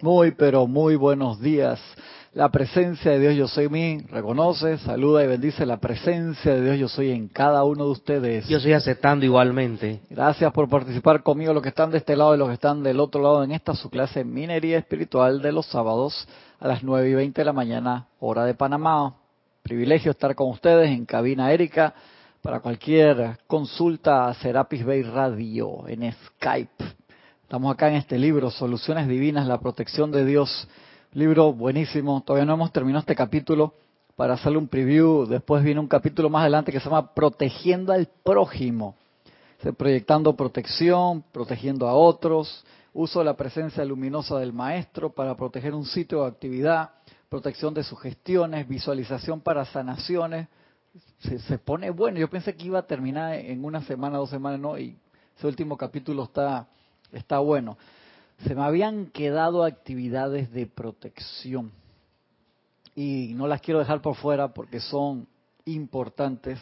Muy, pero muy buenos días. La presencia de Dios yo soy mí, reconoce, saluda y bendice la presencia de Dios yo soy en cada uno de ustedes. Yo estoy aceptando igualmente. Gracias por participar conmigo, los que están de este lado y los que están del otro lado en esta su clase Minería Espiritual de los sábados a las 9 y 20 de la mañana, hora de Panamá. Privilegio estar con ustedes en cabina Erika para cualquier consulta a Serapis Bay Radio en Skype. Estamos acá en este libro, Soluciones Divinas, la protección de Dios. Libro buenísimo. Todavía no hemos terminado este capítulo para hacerle un preview. Después viene un capítulo más adelante que se llama Protegiendo al prójimo. proyectando protección, protegiendo a otros, uso de la presencia luminosa del maestro para proteger un sitio de actividad, protección de sugestiones, visualización para sanaciones. Se, se pone bueno. Yo pensé que iba a terminar en una semana, dos semanas, no, y ese último capítulo está Está bueno. Se me habían quedado actividades de protección y no las quiero dejar por fuera porque son importantes.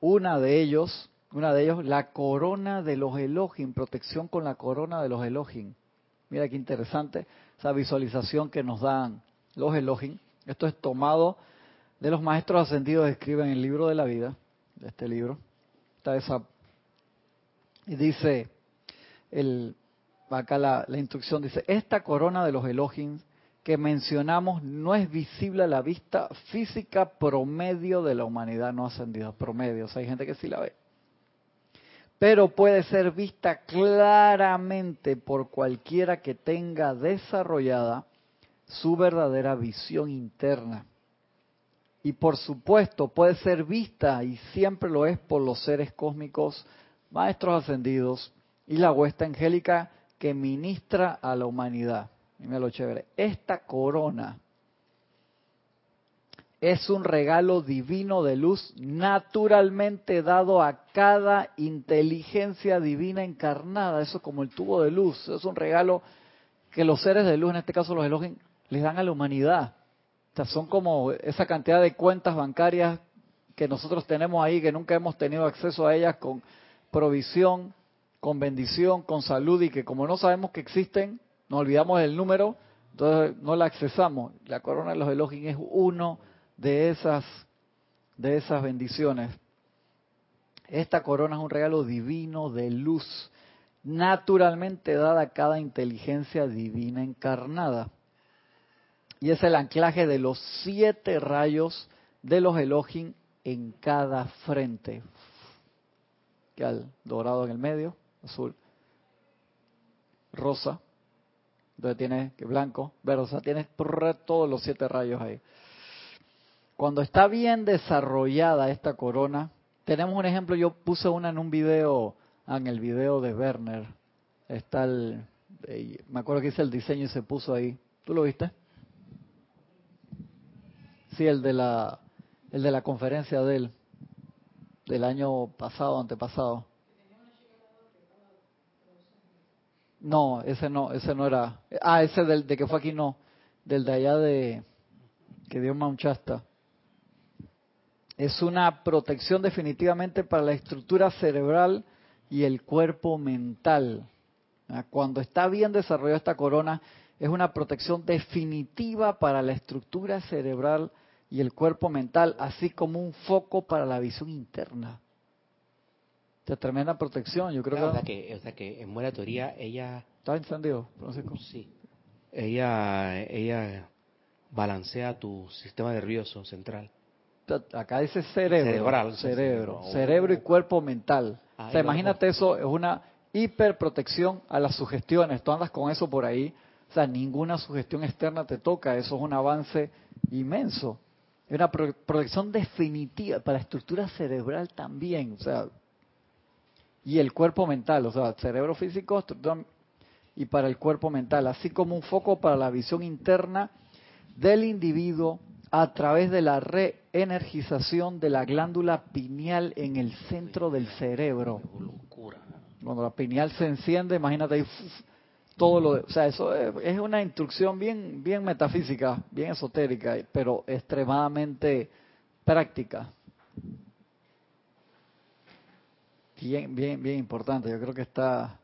Una de ellos, una de ellos, la corona de los Elohim, protección con la corona de los Elohim. Mira qué interesante esa visualización que nos dan los Elohim. Esto es tomado de los maestros ascendidos, escriben en el libro de la vida, de este libro. Está esa y dice acá la, instrucción dice, esta corona de los Elohim que mencionamos no es visible a la vista física promedio de la humanidad no ascendida, promedio, hay gente que sí la ve. Pero puede ser vista claramente por cualquiera que tenga desarrollada su verdadera visión interna. Y por supuesto puede ser vista, y siempre lo es, por los seres cósmicos, maestros ascendidos, y la huesta angélica que ministra a la humanidad. Mira lo chévere. Esta corona es un regalo divino de luz naturalmente dado a cada inteligencia divina encarnada. Eso es como el tubo de luz. Es un regalo que los seres de luz, en este caso los elogios, les dan a la humanidad. O son como esa cantidad de cuentas bancarias que nosotros tenemos ahí, que nunca hemos tenido acceso a ellas con provisión con bendición, con salud y que como no sabemos que existen, nos olvidamos del número, entonces no la accesamos. La corona de los Elohim es uno de esas, de esas bendiciones. Esta corona es un regalo divino de luz, naturalmente dada a cada inteligencia divina encarnada. Y es el anclaje de los siete rayos de los Elohim en cada frente. Que al dorado en el medio, azul, rosa, donde tiene que blanco, verde, o sea, tiene todos los siete rayos ahí. Cuando está bien desarrollada esta corona, tenemos un ejemplo, yo puse una en un video, ah, en el video de Werner, está el, me acuerdo que hice el diseño y se puso ahí. ¿Tú lo viste? Sí, el de la, el de la conferencia de él, del año pasado, antepasado. No, ese no, ese no era. Ah, ese del de que fue aquí no, del de allá de que dio Mount Es una protección definitivamente para la estructura cerebral y el cuerpo mental. Ah, cuando está bien desarrollada esta corona, es una protección definitiva para la estructura cerebral y el cuerpo mental, así como un foco para la visión interna de tremenda protección, yo creo que... O sea que, o sea que en buena teoría ella... ¿Está encendido, Francisco? Sí. Ella, ella balancea tu sistema nervioso central. Acá dice cerebro. Cerebral. Cerebro. Cerebro y cuerpo mental. o sea, imagínate eso, es una hiperprotección a las sugestiones. Tú andas con eso por ahí. O sea, ninguna sugestión externa te toca. Eso es un avance inmenso. Es una protección definitiva para la estructura cerebral también. O sea, y el cuerpo mental, o sea, cerebro físico y para el cuerpo mental, así como un foco para la visión interna del individuo a través de la reenergización de la glándula pineal en el centro del cerebro. Cuando la pineal se enciende, imagínate ahí todo lo, de, o sea, eso es, una instrucción bien bien metafísica, bien esotérica, pero extremadamente práctica. Bien, bien, bien importante. Yo creo que está,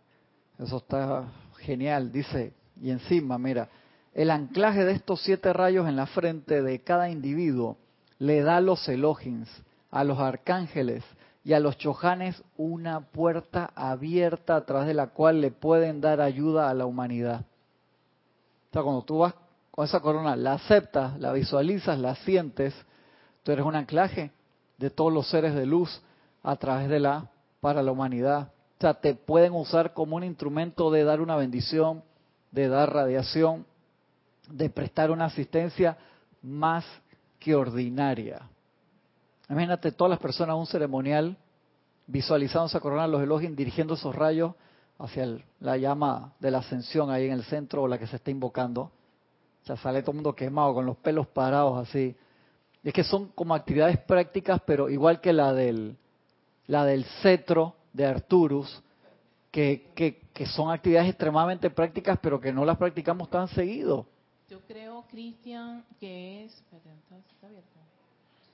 eso está genial. Dice, y encima, mira, el anclaje de estos siete rayos en la frente de cada individuo le da a los Elohim, a los arcángeles y a los chojanes una puerta abierta a través de la cual le pueden dar ayuda a la humanidad. O sea, cuando tú vas con esa corona, la aceptas, la visualizas, la sientes, tú eres un anclaje de todos los seres de luz a través de la, para la humanidad. O sea, te pueden usar como un instrumento de dar una bendición, de dar radiación, de prestar una asistencia más que ordinaria. Imagínate todas las personas un ceremonial visualizando esa corona los elogios, dirigiendo esos rayos hacia la llama de la ascensión ahí en el centro o la que se está invocando. O sea, sale todo el mundo quemado con los pelos parados así. es que son como actividades prácticas, pero igual que la del, la del cetro de Arturus, que, que, que son actividades extremadamente prácticas, pero que no las practicamos tan seguido. Yo creo, Cristian, que es...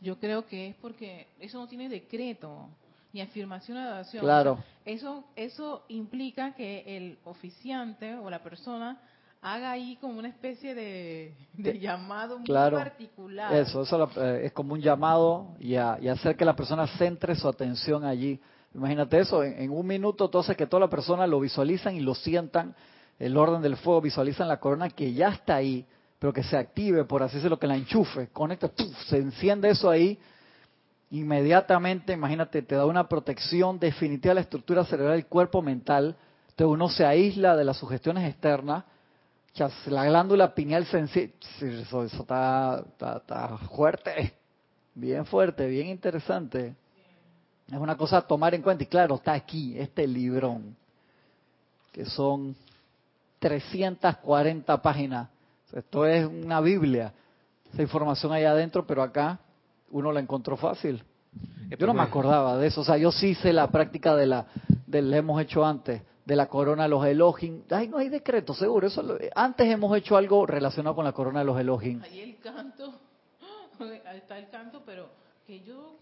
Yo creo que es porque eso no tiene decreto ni afirmación de oración. Claro. eso, eso implica que el oficiante o la persona haga ahí como una especie de, llamado muy particular. Eso, eso eh, es como un llamado y, hacer que la persona centre su atención allí. Imagínate eso, en, un minuto entonces que toda la persona lo visualizan y lo sientan, el orden del fuego, visualizan la corona que ya está ahí, pero que se active, por así decirlo, que la enchufe, conecta, se enciende eso ahí, inmediatamente, imagínate, te da una protección definitiva a la estructura cerebral del cuerpo mental, entonces uno se aísla de las sugestiones externas, la glándula pineal sensible, eso, está, está, fuerte, bien fuerte, bien interesante. Es una cosa a tomar en cuenta. Y claro, está aquí, este librón, que son 340 páginas esto es una Biblia. Esa información ahí adentro, pero acá uno la encontró fácil. Yo no me acordaba de eso. O sea, yo sí sé la práctica de la, del hemos hecho antes, de la corona de los Elohim. Ay, no hay decreto, seguro. Eso antes hemos hecho algo relacionado con la corona de los Elohim. Ahí el canto, ahí está el canto, pero que yo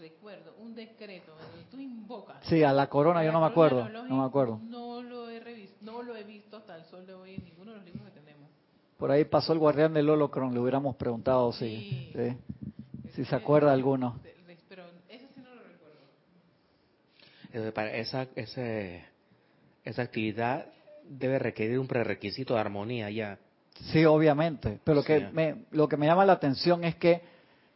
recuerdo un decreto donde tú invocas. Sí, a la corona yo no me acuerdo. No me acuerdo. No lo he revisto, no lo he visto hasta el sol de hoy en ninguno de los libros que tenemos. Por ahí pasó el guardián del Holocron, le hubiéramos preguntado si, si se acuerda alguno. Pero eso sí no lo recuerdo. Eh, para esa, ese, esa actividad debe requerir un prerequisito de armonía ya. Sí, obviamente. Pero lo, que me, lo que me llama la atención es que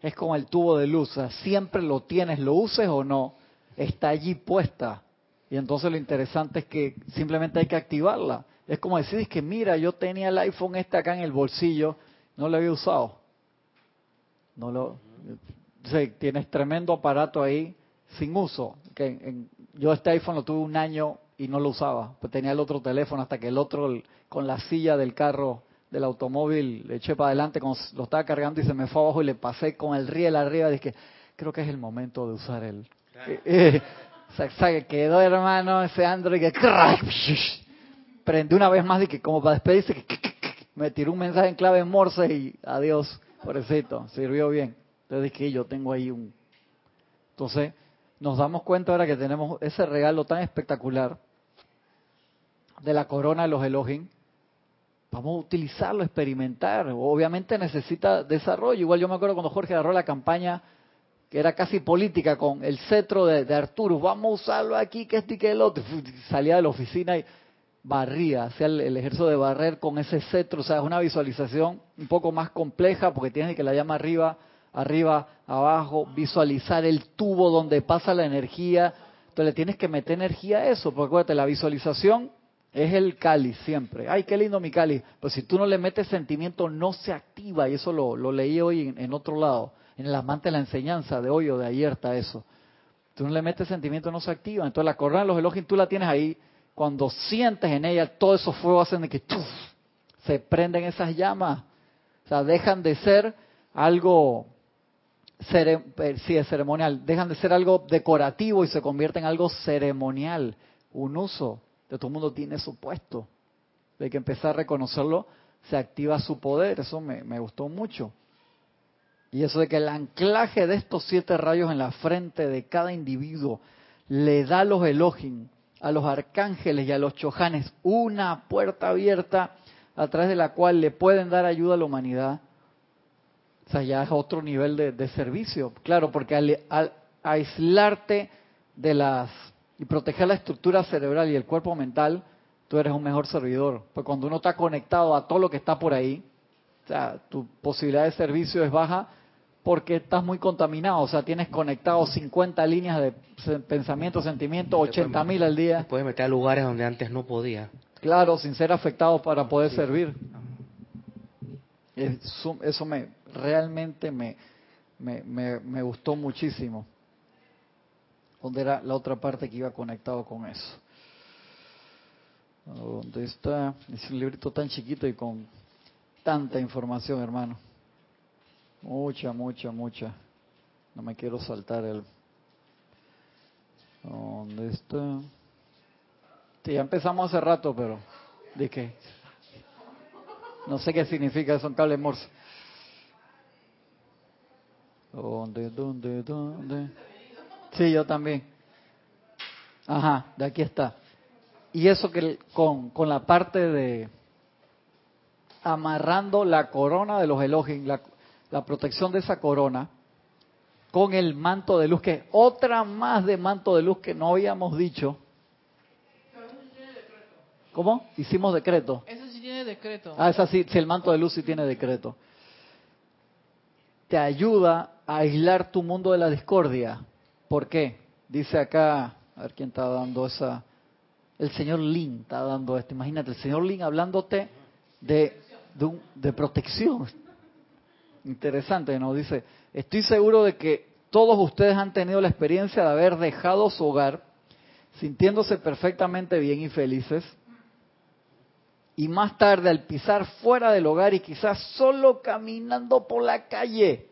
es como el tubo de luz. siempre lo tienes, lo uses o no, está allí puesta. Y entonces lo interesante es que simplemente hay que activarla. Es como decir que mira, yo tenía el iPhone este acá en el bolsillo, no lo había usado. No lo, tienes tremendo aparato ahí sin uso. Que yo este iPhone lo tuve un año y no lo usaba. Pues tenía el otro teléfono hasta que el otro con la silla del carro del automóvil le eché para adelante cuando lo estaba cargando y se me fue abajo y le pasé con el riel arriba. Dije, creo que es el momento de usar el... se quedó hermano ese Android que prende una vez más y que como para despedirse, me tiró un mensaje en clave en Morse y adiós, pobrecito, sirvió bien. Entonces dije, yo tengo ahí un... Entonces, nos damos cuenta ahora que tenemos ese regalo tan espectacular de la corona de los Elohim. Vamos a utilizarlo, experimentar. Obviamente necesita desarrollo. Igual yo me acuerdo cuando Jorge agarró la campaña que era casi política con el cetro de, de Arturo. Vamos a usarlo aquí, que este y que el otro. Salía de la oficina y barría, hacía el, el, ejercicio de barrer con ese cetro, o sea, es una visualización un poco más compleja porque tienes que la llama arriba, arriba, abajo, visualizar el tubo donde pasa la energía, entonces le tienes que meter energía a eso, porque acuérdate, la visualización es el cáliz siempre. Ay, qué lindo mi cáliz. Pues si tú no le metes sentimiento, no se activa. Y eso lo, lo leí hoy en, otro lado. En el amante de la enseñanza de hoy o de ayer está eso. Tú no le metes sentimiento, no se activa. Entonces la corona los elogios tú la tienes ahí cuando sientes en ella, todos esos fuegos hacen de que se prenden esas llamas. O sea, dejan de ser algo eh, sí, es ceremonial, dejan de ser algo decorativo y se convierten en algo ceremonial, un uso. De todo el mundo tiene su puesto. Hay que empezar a reconocerlo, se activa su poder. Eso me, me gustó mucho. Y eso de que el anclaje de estos siete rayos en la frente de cada individuo le da los elogios a los arcángeles y a los chojanes una puerta abierta a través de la cual le pueden dar ayuda a la humanidad, o sea, ya es otro nivel de, servicio. Claro, porque al, aislarte de las y proteger la estructura cerebral y el cuerpo mental, tú eres un mejor servidor. Pues cuando uno está conectado a todo lo que está por ahí, o sea, tu posibilidad de servicio es baja porque estás muy contaminado. O sea, tienes conectado 50 líneas de pensamiento, sentimiento, 80 mil al día. Puedes meter a lugares donde antes no podía. Claro, sin ser afectado para poder servir. Eso, eso me realmente me, me, me, gustó muchísimo. ¿Dónde era la otra parte que iba conectado con eso? ¿Dónde está? Es un librito tan chiquito y con tanta información, hermano. Mucha, mucha, mucha. No me quiero saltar el... ¿Dónde está? Sí, ya empezamos hace rato, pero... ¿De qué? No sé qué significa eso en cable morse. ¿Dónde, dónde, dónde? Sí, yo también. Ajá, de aquí está. Y eso que con, con la parte de amarrando la corona de los elogios, la, la protección de esa corona con el manto de luz, que es otra más de manto de luz que no habíamos dicho. ¿Cómo? Hicimos decreto. Eso sí tiene decreto. Ah, esa sí, si el manto de luz sí tiene decreto. Te ayuda a aislar tu mundo de la discordia. ¿Por qué? Dice acá, a ver quién está dando esa. El señor Lin está dando esto. Imagínate, el señor Lin hablándote de, de, de protección interesante, nos dice, estoy seguro de que todos ustedes han tenido la experiencia de haber dejado su hogar sintiéndose perfectamente bien y felices, y más tarde al pisar fuera del hogar y quizás solo caminando por la calle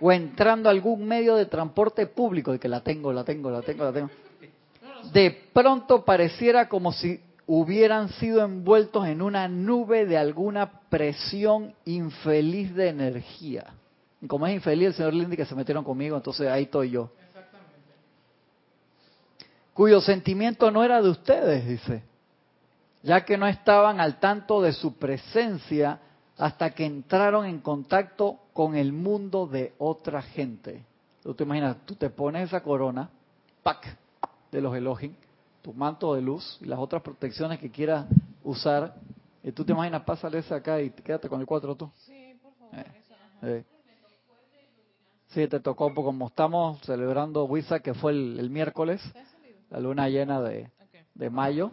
o entrando a algún medio de transporte público, de que la tengo, la tengo, la tengo, la tengo, de pronto pareciera como si hubieran sido envueltos en una nube de alguna presión infeliz de energía. Y como es infeliz el señor Lindy que se metieron conmigo, entonces ahí estoy yo. Cuyo sentimiento no era de ustedes, dice, ya que no estaban al tanto de su presencia hasta que entraron en contacto con el mundo de otra gente. Tú te imaginas, tú te pones esa corona, pack, de los Elohim, tu manto de luz y las otras protecciones que quieras usar. Y tú te imaginas, pásale esa acá y quédate con el 4 tú. Sí, por favor. Eh, eh. Sí, te tocó, porque como estamos celebrando Wisa, que fue el, miércoles, la luna llena de, de mayo,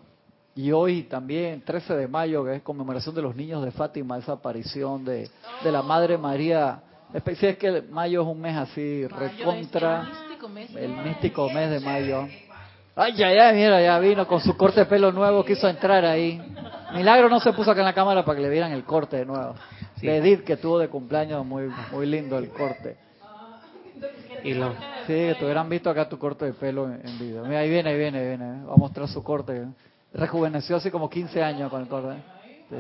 y hoy también, 13 de mayo, que es conmemoración de los niños de Fátima, esa aparición de, de la Madre María. Si es que mayo es un mes así, recontra, el místico mes de mayo. Ay, ya, ya, mira, ya vino con su corte de pelo nuevo, quiso entrar ahí. Milagro no se puso acá en la cámara para que le vieran el corte de nuevo. Sí. Edith, que tuvo de cumpleaños, muy muy lindo el corte. Y lo... Sí, que te hubieran visto acá tu corte de pelo en, vida. Mira, ahí viene, ahí viene, ahí viene. Va a mostrar su corte. Rejuveneció así como 15 años con el corte. Sí.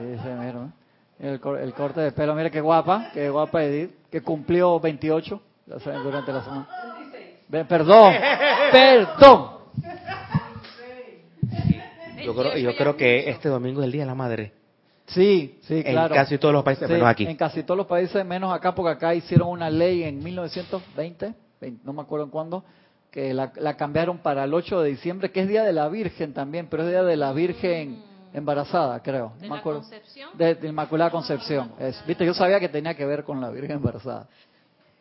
El, el corte de pelo, mira qué guapa, qué guapa Edith, que cumplió 28 durante la semana. Perdón, perdón. Yo creo, yo creo que este domingo es el Día de la Madre. Sí, sí, claro. En casi todos los países, menos aquí. En casi todos los países, menos acá, porque acá hicieron una ley en 1920, no me acuerdo en cuándo, que la, cambiaron para el 8 de diciembre, que es Día de la Virgen también, pero es Día de la Virgen mm. embarazada, creo. ¿De la Concepción? De, Inmaculada Concepción. Es, Viste, yo sabía que tenía que ver con la Virgen embarazada.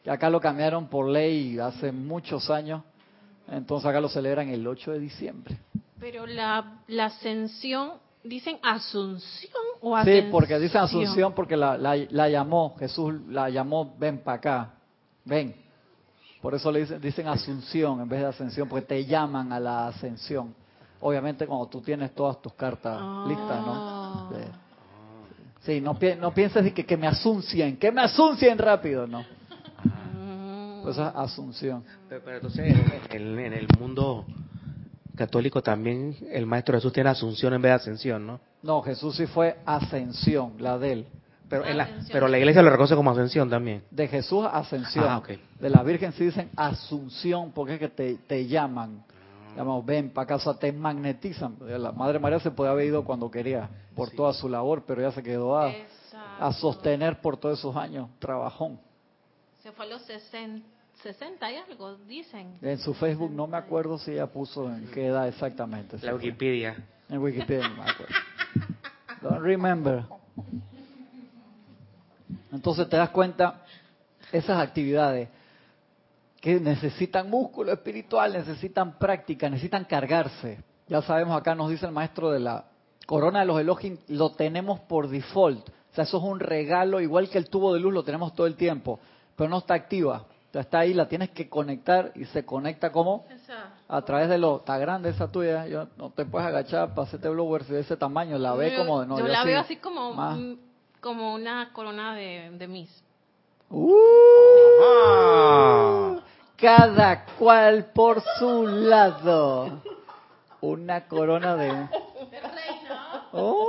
Acá lo cambiaron por ley hace muchos años, entonces acá lo celebran el 8 de diciembre. Pero la, la ascensión, ¿dicen asunción o ascensión? Sí, porque dicen asunción porque la, la, llamó, Jesús la llamó, ven para acá, ven. Por eso le dicen, dicen asunción en vez de ascensión, porque te llaman a la ascensión. Obviamente cuando tú tienes todas tus cartas listas, ¿no? Ah. Sí, no, no pienses que, que me asuncien, que me asuncien rápido, ¿no. Pues es asunción. Pero, entonces en el mundo católico también el Maestro Jesús tiene asunción en vez de ascensión, ¿no? No, Jesús sí fue ascensión, la de él. Pero, la, pero la iglesia lo reconoce como ascensión también. De Jesús, ascensión. Ah, De la Virgen sí dicen asunción porque es que te, te llaman. Llamamos, ven para casa, te magnetizan. La Madre María se puede haber ido cuando quería, por toda su labor, pero ya se quedó a, a sostener por todos esos años, trabajón. Se fue a los 60, 60 y algo, dicen. En su Facebook no me acuerdo si ella puso en qué edad exactamente. La Wikipedia. En Wikipedia no me acuerdo. Don't remember. Entonces te das cuenta, esas actividades que necesitan músculo espiritual, necesitan práctica, necesitan cargarse. Ya sabemos, acá nos dice el maestro de la corona de los Elohim, lo tenemos por default. O sea, eso es un regalo, igual que el tubo de luz lo tenemos todo el tiempo, pero no está activa. O está ahí, la tienes que conectar y se conecta como a través de lo... Está grande esa tuya, yo, no te puedes agachar para hacerte blowers de ese tamaño, la ve como... No, yo, la veo así como como una corona de, de Miss. Uh, cada cual por su lado. Una corona de... Oh.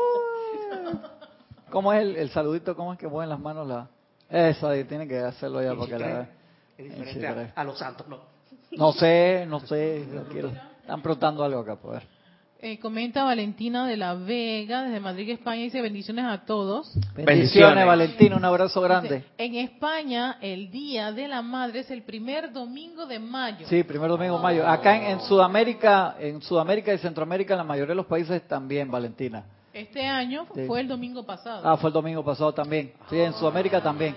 ¿Cómo es el, saludito? ¿Cómo es que mueven las manos? la Eso ahí, tiene que hacerlo ya porque la... Es diferente a, los santos, ¿no? No sé, no sé. Están preguntando algo acá, pues. Eh, comenta Valentina de la Vega, desde Madrid, España, dice bendiciones a todos. Bendiciones, Valentina, un abrazo grande. en España, el Día de la Madre es el primer domingo de mayo. Sí, primer domingo de mayo. Acá en, Sudamérica, en Sudamérica y Centroamérica, en la mayoría de los países también, Valentina. Este año fue el domingo pasado. Ah, fue el domingo pasado también. Sí, en Sudamérica también.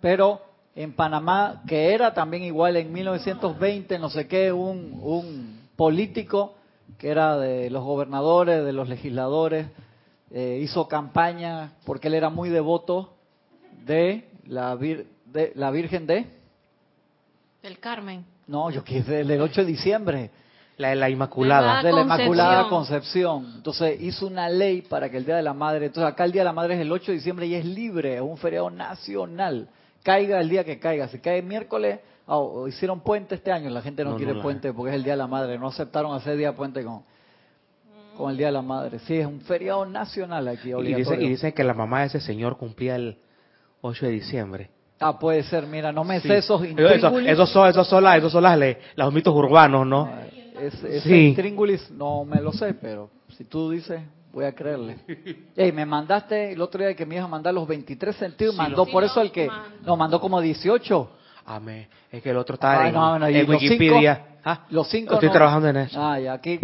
Pero en Panamá, que era también igual en 1920, no sé qué, un, un político que era de los gobernadores, de los legisladores, eh, hizo campaña porque él era muy devoto de la, de la Virgen de... Del Carmen. No, yo quise del 8 de diciembre. La de la Inmaculada. De la, Inmaculada Concepción. Entonces hizo una ley para que el Día de la Madre, entonces acá el Día de la Madre es el 8 de diciembre y es libre, es un feriado nacional. Caiga el día que caiga. Si cae miércoles, Oh, hicieron puente este año, la gente no, quiere puente porque es el Día de la Madre, no aceptaron hacer día puente con, con el Día de la Madre. Sí, es un feriado nacional aquí, Y dice, y dice que la mamá de ese señor cumplía el 8 de diciembre. Ah, puede ser, mira, no me sé esos eso, esos son, esos son, las, esos son las, los mitos urbanos, ¿no? ese sí. no me lo sé, pero si tú dices, voy a creerle. Ey, me mandaste el otro día que me iba a mandar los 23 sentidos, mandó por eso el que nos mandó como 18. Amén. Es que el otro está en, Wikipedia. ¿Ah? Los cinco Estoy trabajando en eso. Ah, ya, aquí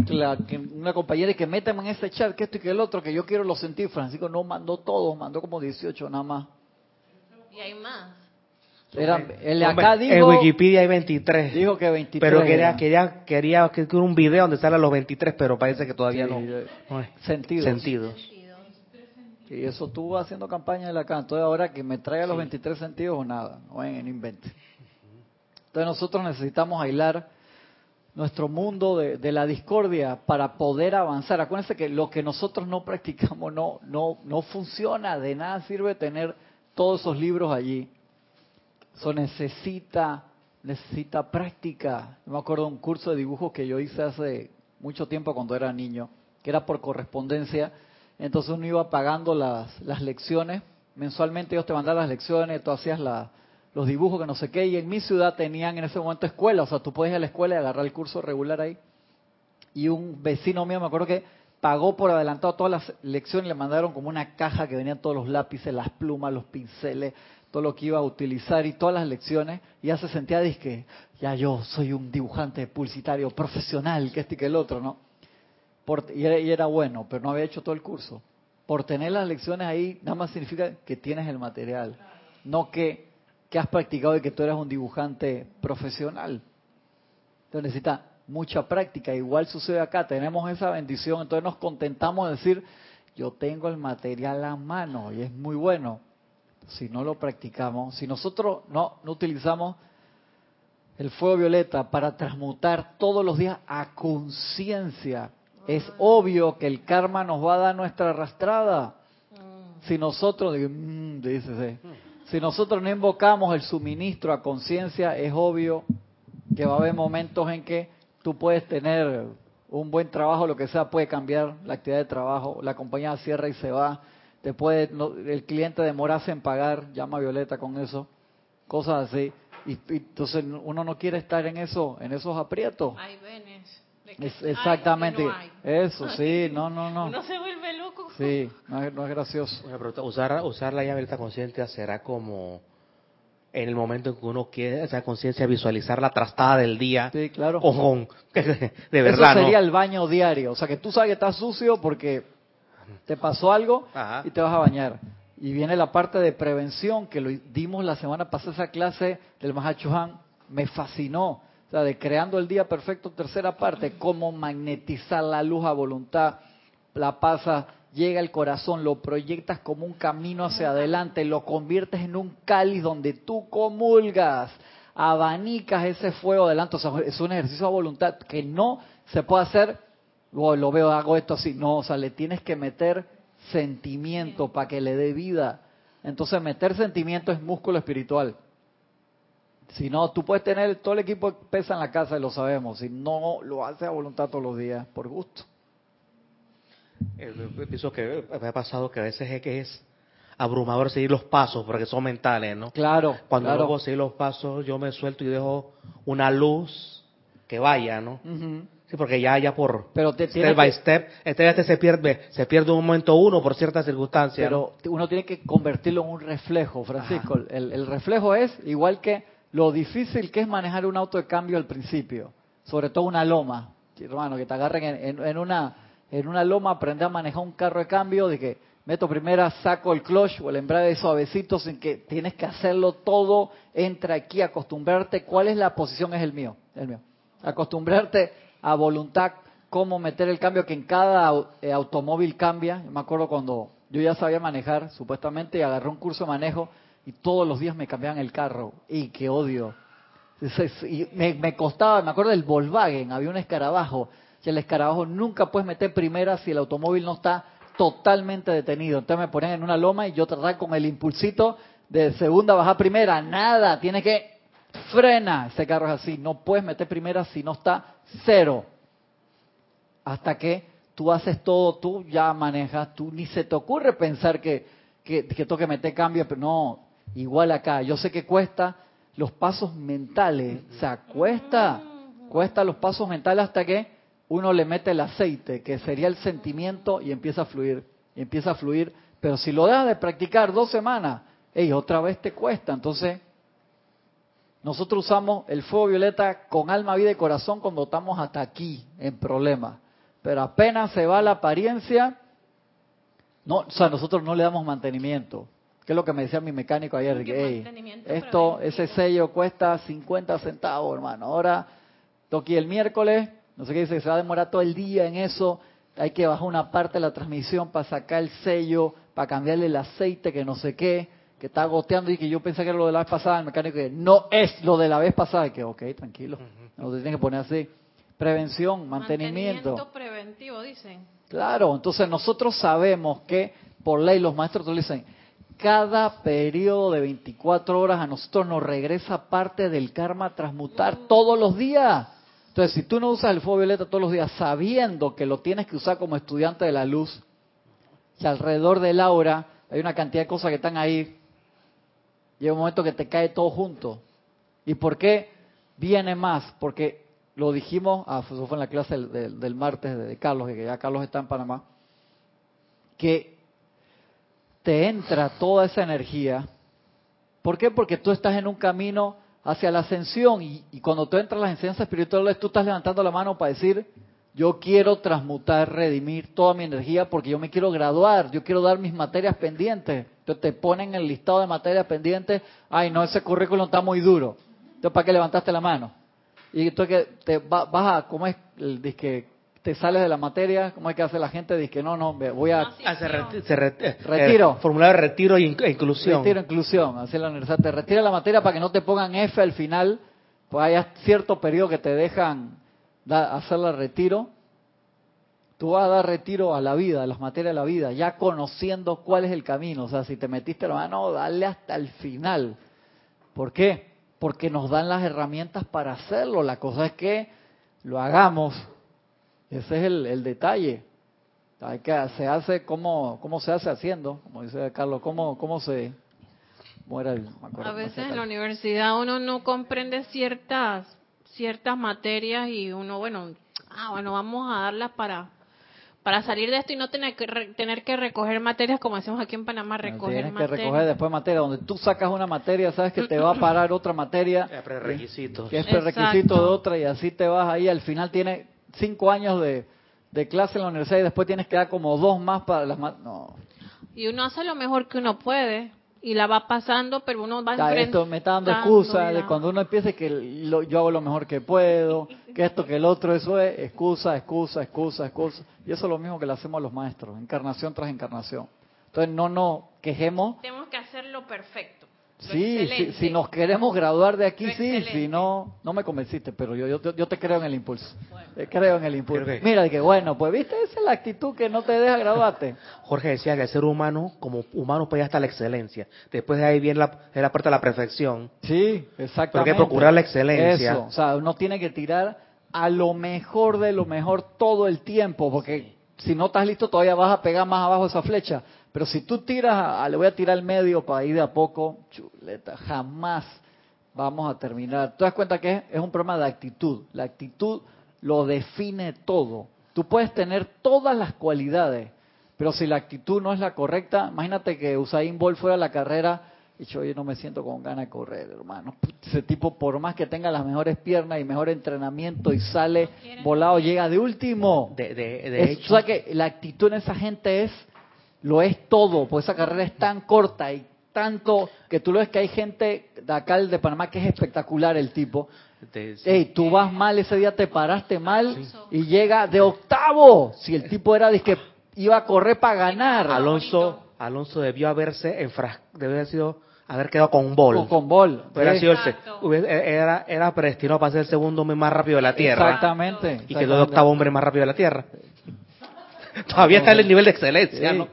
una compañera que métame en ese chat que esto y que el otro, que yo quiero los sentir. Francisco no mandó todos, mandó como 18 nada más. Y hay más. Era, él acá dijo, en Wikipedia hay 23. Dijo que 23. Pero quería, quería, quería que un video donde salgan los 23, pero parece que todavía no. Sentidos. Sentidos. Y eso estuvo haciendo campaña en la acá. Entonces ahora que me traiga los 23 sentidos o nada, no en invente. Entonces nosotros necesitamos aislar nuestro mundo de, la discordia para poder avanzar. Acuérdense que lo que nosotros no practicamos no, no, no funciona, de nada sirve tener todos esos libros allí. Eso necesita, necesita práctica. me acuerdo de un curso de dibujos que yo hice hace mucho tiempo cuando era niño, que era por correspondencia entonces uno iba pagando las, las lecciones, mensualmente ellos te mandaban las lecciones, tú hacías los dibujos que no sé qué, y en mi ciudad tenían en ese momento escuela, o sea, tú puedes ir a la escuela y agarrar el curso regular ahí. Y un vecino mío, me acuerdo que pagó por adelantado todas las lecciones, le mandaron como una caja que venían todos los lápices, las plumas, los pinceles, todo lo que iba a utilizar y todas las lecciones, y ya se sentía, que ya yo soy un dibujante publicitario profesional, que este y que el otro, ¿no? y, era, bueno, pero no había hecho todo el curso. Por tener las lecciones ahí, nada más significa que tienes el material, no que, que has practicado y que tú eres un dibujante profesional. Entonces necesita mucha práctica. Igual sucede acá, tenemos esa bendición, entonces nos contentamos de decir, yo tengo el material a mano y es muy bueno. Si no lo practicamos, si nosotros no, no utilizamos el fuego violeta para transmutar todos los días a conciencia es obvio que el karma nos va a dar nuestra arrastrada. Si nosotros, mm, si nosotros no invocamos el suministro a conciencia, es obvio que va a haber momentos en que tú puedes tener un buen trabajo, lo que sea, puede cambiar la actividad de trabajo, la compañía cierra y se va, te puede, el cliente demorarse en pagar, llama Violeta con eso, cosas así. Y, entonces uno no quiere estar en eso, en esos aprietos. Hay venes exactamente. Eso, sí, no, no, no. Uno se. Sí, no es, no es gracioso. usar, usar la llave de conciencia será como en el momento en que uno quiere esa conciencia visualizar la trastada del día. Sí, claro. Con, de verdad. Eso sería el baño diario. O sea, que tú sabes que estás sucio porque te pasó algo y te vas a bañar. Y viene la parte de prevención que lo dimos la semana pasada, esa clase del Mahachuhan. Me fascinó. O sea, de creando el día perfecto, tercera parte, cómo magnetizar la luz a voluntad, la pasa llega al corazón, lo proyectas como un camino hacia adelante, lo conviertes en un cáliz donde tú comulgas, abanicas ese fuego adelante. O sea, es un ejercicio a voluntad que no se puede hacer, oh, lo veo, hago esto así. No, o sea, le tienes que meter sentimiento para que le dé vida. Entonces, meter sentimiento es músculo espiritual. Si no, tú puedes tener todo el equipo que pesa en la casa y lo sabemos. Si no lo haces a voluntad todos los días, por gusto. Eh, pienso que me ha pasado que a veces es que es abrumador seguir los pasos porque son mentales, ¿no? Claro. Cuando claro. luego seguir los pasos, yo me suelto y dejo una luz que vaya, ¿no? Sí, porque ya, ya por pero te, step by step, este, se pierde, se pierde un momento uno por ciertas circunstancias. Pero uno tiene que convertirlo en un reflejo, Francisco. El, el, reflejo es igual que lo difícil que es manejar un auto de cambio al principio, sobre todo una loma, hermano, que te agarren en, en una en una loma aprender a manejar un carro de cambio, de que meto primera, saco el clutch o el embrague suavecito sin que tienes que hacerlo todo, entra aquí, acostumbrarte, ¿cuál es la posición? Es el mío, el mío. Acostumbrarte a voluntad cómo meter el cambio, que en cada eh, automóvil cambia. me acuerdo cuando yo ya sabía manejar, supuestamente, y agarré un curso de manejo y todos los días me cambiaban el carro. Y qué odio. Y me, me costaba, me acuerdo del Volkswagen, había un escarabajo el escarabajo nunca puedes meter primera si el automóvil no está totalmente detenido. Entonces me ponen en una loma y yo tratar con el impulsito de segunda bajar primera. Nada, tiene que frena. Ese carro es así. No puedes meter primera si no está cero. Hasta que tú haces todo, tú ya manejas, tú ni se te ocurre pensar que, que, que toque meter cambio, pero no, igual acá. Yo sé que cuesta los pasos mentales, o sea, cuesta, cuesta los pasos mentales hasta que uno le mete el aceite, que sería el sentimiento, y empieza a fluir, y empieza a fluir. Pero si lo dejas de practicar dos semanas, hey, otra vez te cuesta. Entonces, nosotros usamos el fuego violeta con alma, vida y corazón cuando estamos hasta aquí en problemas. Pero apenas se va la apariencia, no, o sea, nosotros no le damos mantenimiento. ¿Qué es lo que me decía mi mecánico ayer? hey, esto, ese sello cuesta 50 centavos, hermano. Ahora, toqué el miércoles, no sé qué dice, se va a demorar todo el día en eso. Hay que bajar una parte de la transmisión para sacar el sello, para cambiarle el aceite, que no sé qué, que está goteando y que yo pensé que era lo de la vez pasada. El mecánico que no es lo de la vez pasada. Y que, ok, tranquilo. No se tiene que poner así. Prevención, mantenimiento. Mantenimiento preventivo, dicen. Claro, entonces nosotros sabemos que por ley los maestros te dicen, cada periodo de 24 horas a nosotros nos regresa parte del karma transmutar todos los días. Entonces, si tú no usas el fuego violeta todos los días sabiendo que lo tienes que usar como estudiante de la luz, que alrededor del aura hay una cantidad de cosas que están ahí, llega un momento que te cae todo junto. ¿Y por qué viene más? Porque lo dijimos, ah, eso fue en la clase del, martes de, Carlos, que ya Carlos está en Panamá, que te entra toda esa energía. ¿Por qué? Porque tú estás en un camino hacia la ascensión y, cuando tú entras a las enseñanzas espirituales, tú estás levantando la mano para decir, yo quiero transmutar, redimir toda mi energía porque yo me quiero graduar, yo quiero dar mis materias pendientes. Entonces te ponen el listado de materias pendientes, ay no, ese currículum está muy duro. Entonces, ¿para qué levantaste la mano? Y entonces te vas a, ¿cómo es? El, que te sales de la materia, ¿cómo es que hace la gente? Dice que no, no, voy a... Ah, se, eh, retiro. formulario de retiro e inclusión. Retiro e inclusión, así la universidad. Te retira la materia para que no te pongan F al final, pues hay cierto periodo que te dejan hacer el retiro. Tú vas a dar retiro a la vida, a las materias de la vida, ya conociendo cuál es el camino. O sea, si te metiste la mano, dale hasta el final. ¿Por qué? Porque nos dan las herramientas para hacerlo. La cosa es que lo hagamos ese es el, detalle. Hay que, se hace como, cómo se hace haciendo, como dice Carlos, cómo, cómo se... a veces en la universidad uno no comprende ciertas ciertas materias y uno, bueno, ah, bueno, vamos a darlas para para salir de esto y no tener que tener que recoger materias como hacemos aquí en Panamá, recoger Tienes que recoger después materia, donde tú sacas una materia, sabes que te va a parar otra materia. Es prerequisito. Que es prerequisito de otra y así te vas ahí. Al final tienes cinco años de, de clase en la universidad y después tienes que dar como dos más para las... No. Y uno hace lo mejor que uno puede y la va pasando, pero uno va ya, esto me está dando excusa de cuando uno empieza que yo hago lo mejor que puedo, que esto, que el otro, eso es excusa, excusa, excusa, excusa. Y eso es lo mismo que le hacemos a los maestros, encarnación tras encarnación. Entonces no nos quejemos. Tenemos que hacerlo perfecto. Sí, si, nos queremos graduar de aquí, sí, si no, no me convenciste, pero yo, yo, yo te creo en el impulso. Te creo en el impulso. Mira, que bueno, pues viste, esa es la actitud que no te deja graduarte. Jorge decía que el ser humano, como humano, puede hasta la excelencia. Después de ahí viene la, la parte de la perfección. Sí, exactamente. Pero hay que procurar la excelencia. Eso, o sea, uno tiene que tirar a lo mejor de lo mejor todo el tiempo, porque si no estás listo todavía vas a pegar más abajo esa flecha. Pero si tú tiras, a, le voy a tirar al medio para ir de a poco, chuleta, jamás vamos a terminar. ¿Te das cuenta que es, un problema de actitud? La actitud lo define todo. Tú puedes tener todas las cualidades, pero si la actitud no es la correcta, imagínate que Usain Bolt fuera a la carrera y yo, oye, no me siento con ganas de correr, hermano. Ese tipo, por más que tenga las mejores piernas y mejor entrenamiento y sale volado, llega de último. De, de, hecho, o sea que la actitud en esa gente es lo es todo, porque esa carrera es tan corta y tanto que tú lo ves que hay gente de acá de Panamá que es espectacular el tipo. Ey, tú vas mal ese día, te paraste mal y llega de octavo. Si el tipo era de que iba a correr para ganar. Alonso, Alonso debió haberse debió haber sido haber quedado con un bol. con bol. era, era predestinado para ser el segundo hombre más rápido de la Tierra. Exactamente. Y quedó el octavo hombre más rápido de la Tierra. Todavía está en el nivel de excelencia, ¿no?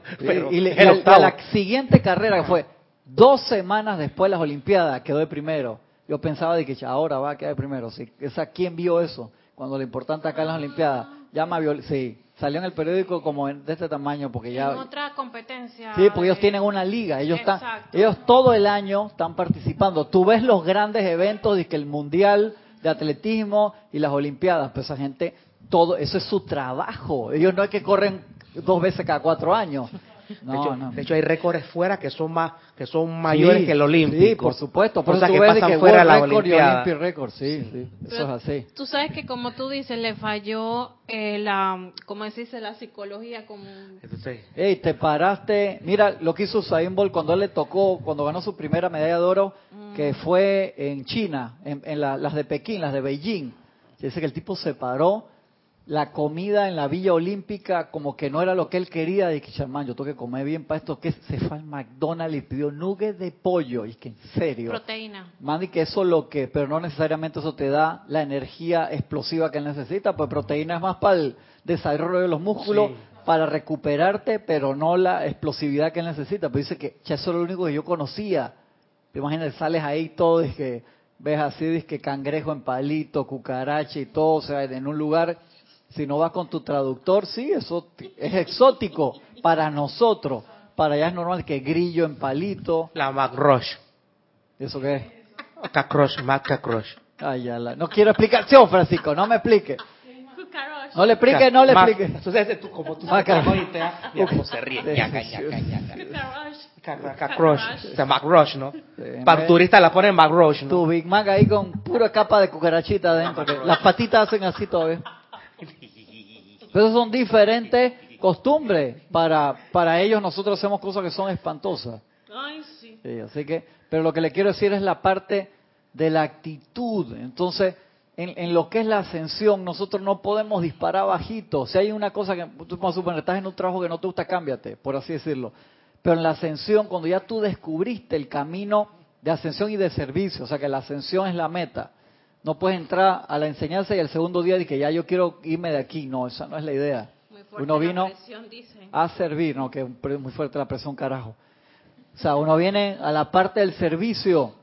y, la siguiente carrera fue dos semanas después de las Olimpiadas, quedó de primero. Yo pensaba de que ahora va a quedar de primero. Sí, esa, ¿Quién vio eso? Cuando lo importante acá en las Olimpiadas. Llama sí, salió en el periódico como de este tamaño porque ya en otra competencia sí porque ellos tienen una liga ellos están ellos todo el año están participando tú ves los grandes eventos de que el mundial de atletismo y las olimpiadas pues esa gente todo, eso es su trabajo. Ellos no es que corren dos veces cada cuatro años. de, hecho, hay récords fuera que son más que son mayores que el olímpico. Sí, por supuesto. Por eso que pasan fuera la Olimpiada. sí, sí, eso es así. Tú sabes que como tú dices, le falló eh, la, ¿cómo decirse? La psicología como... Ey, te paraste... Mira lo que hizo Usain Bolt cuando él le tocó, cuando ganó su primera medalla de oro, mm. que fue en China, en, las de Pekín, las de Beijing. Dice que el tipo se paró la comida en la Villa Olímpica como que no era lo que él quería, y que chamán, yo tengo que comer bien para esto, que se fue al McDonald's y pidió nuggets de pollo, y que en serio. Proteína. Mandy, que eso lo que, pero no necesariamente eso te da la energía explosiva que él necesita, pues proteína es más para el desarrollo de los músculos, para recuperarte, pero no la explosividad que él necesita. Pues dice que ya eso es lo único que yo conocía. Imagínate, sales ahí todo, y que ves así, dice que cangrejo en palito, cucaracha y todo, o sea, en un lugar si no vas con tu traductor, sí, eso es exótico para nosotros. Para allá es normal que grillo en palito. La macroche. ¿Eso qué es? Cacroche, macacroche. Ay, ya la... No quiero explicación, Francisco, no me explique. No le explique, no le explique. Entonces, tú, como tú sabes cómo se ríe. Cacroche. O sea, Macroche, ¿no? Para turistas la ponen Macroche, ¿no? Tu Big Mac ahí con pura capa de cucarachita adentro. Las patitas hacen así todavía. Pero son diferentes costumbres. Para, para ellos nosotros hacemos cosas que son espantosas. Ay, sí. Así que, pero lo que le quiero decir es la parte de la actitud. Entonces, en, en, lo que es la ascensión, nosotros no podemos disparar bajito. Si hay una cosa que, tú vamos a suponer, estás en un trabajo que no te gusta, cámbiate, por así decirlo. Pero en la ascensión, cuando ya tú descubriste el camino de ascensión y de servicio, o sea que la ascensión es la meta, no puedes entrar a la enseñanza y el segundo día de que ya yo quiero irme de aquí. No, esa no es la idea. uno vino a servir, no, que es muy fuerte la presión, carajo. O sea, uno viene a la parte del servicio,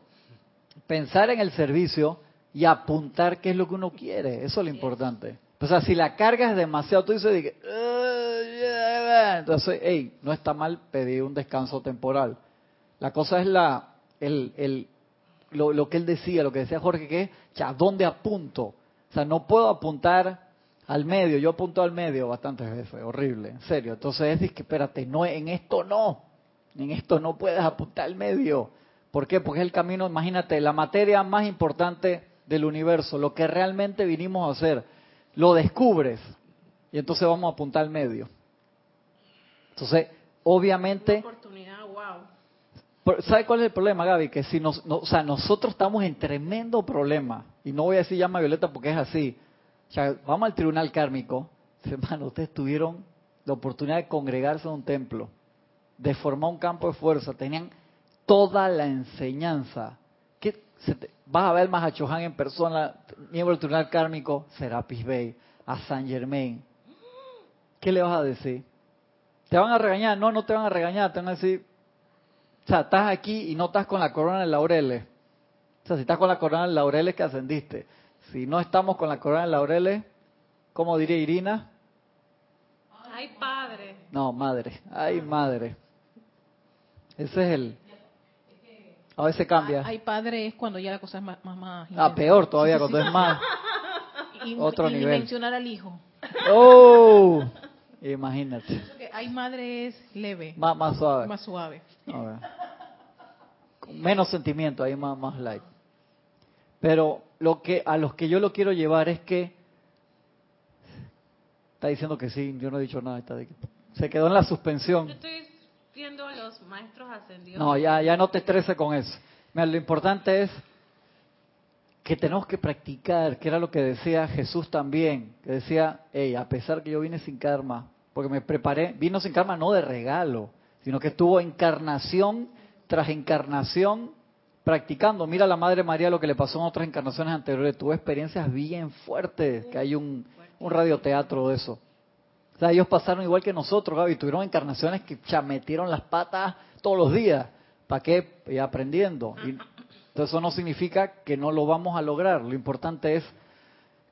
pensar en el servicio y apuntar qué es lo que uno quiere. Eso es lo importante. O sea, si la carga es demasiado, tú dices, entonces, hey, no está mal pedir un descanso temporal. La cosa es la, el, el, lo, que él decía, lo que decía Jorge, que es, ¿a dónde apunto? O sea, no puedo apuntar Al medio, yo apunto al medio bastantes veces, horrible, en serio. Entonces es que, espérate, no, en esto no, en esto no puedes apuntar al medio. ¿Por qué? Porque es el camino, imagínate, la materia más importante del universo, lo que realmente vinimos a hacer, lo descubres y entonces vamos a apuntar al medio. Entonces, obviamente... ¿Sabe cuál es el problema, Gaby? Que si nos, o sea, nosotros estamos en tremendo problema, y no voy a decir llama Violeta porque es así. O sea, vamos al tribunal kármico, hermano, ustedes tuvieron la oportunidad de congregarse en un templo, de formar un campo de fuerza, tenían toda la enseñanza. ¿Qué, vas a ver más a Chohan en persona, miembro del tribunal kármico, Serapis Bay, a San Germain. ¿Qué le vas a decir? ¿Te van a regañar? No, no te van a regañar, te van a decir, o sea, estás aquí y no estás con la corona de laureles. O sea, si estás con la corona de laureles que ascendiste. Si no estamos con la corona de laureles, ¿cómo diría Irina? Ay, padre. No, madre. Ay, madre. Ese es el... A veces cambia. Ay, padre es cuando ya la cosa es más... más, ah, peor todavía, cuando es más... otro nivel. Y mencionar al hijo. ¡Oh! Imagínate. Hay madre es leve. Más, más suave. Más suave. Con menos sentimiento, ahí más, más light. Pero lo que a los que yo lo quiero llevar es que está diciendo que sí, yo no he dicho nada, está se quedó en la suspensión. Yo estoy viendo a los maestros ascendidos. No, ya, ya no te estreses con eso. Mira, lo importante es que tenemos que practicar, que era lo que decía Jesús también, que decía, hey, a pesar que yo vine sin karma, porque me preparé, vino sin karma no de regalo, sino que estuvo encarnación tras encarnación practicando. Mira la Madre María lo que le pasó en otras encarnaciones anteriores, tuvo experiencias bien fuertes, que hay un, radioteatro de eso. O sea, ellos pasaron igual que nosotros, Gaby, tuvieron encarnaciones que ya metieron las patas todos los días. ¿Para qué? Y aprendiendo. Y entonces eso no significa que no lo vamos a lograr. Lo importante es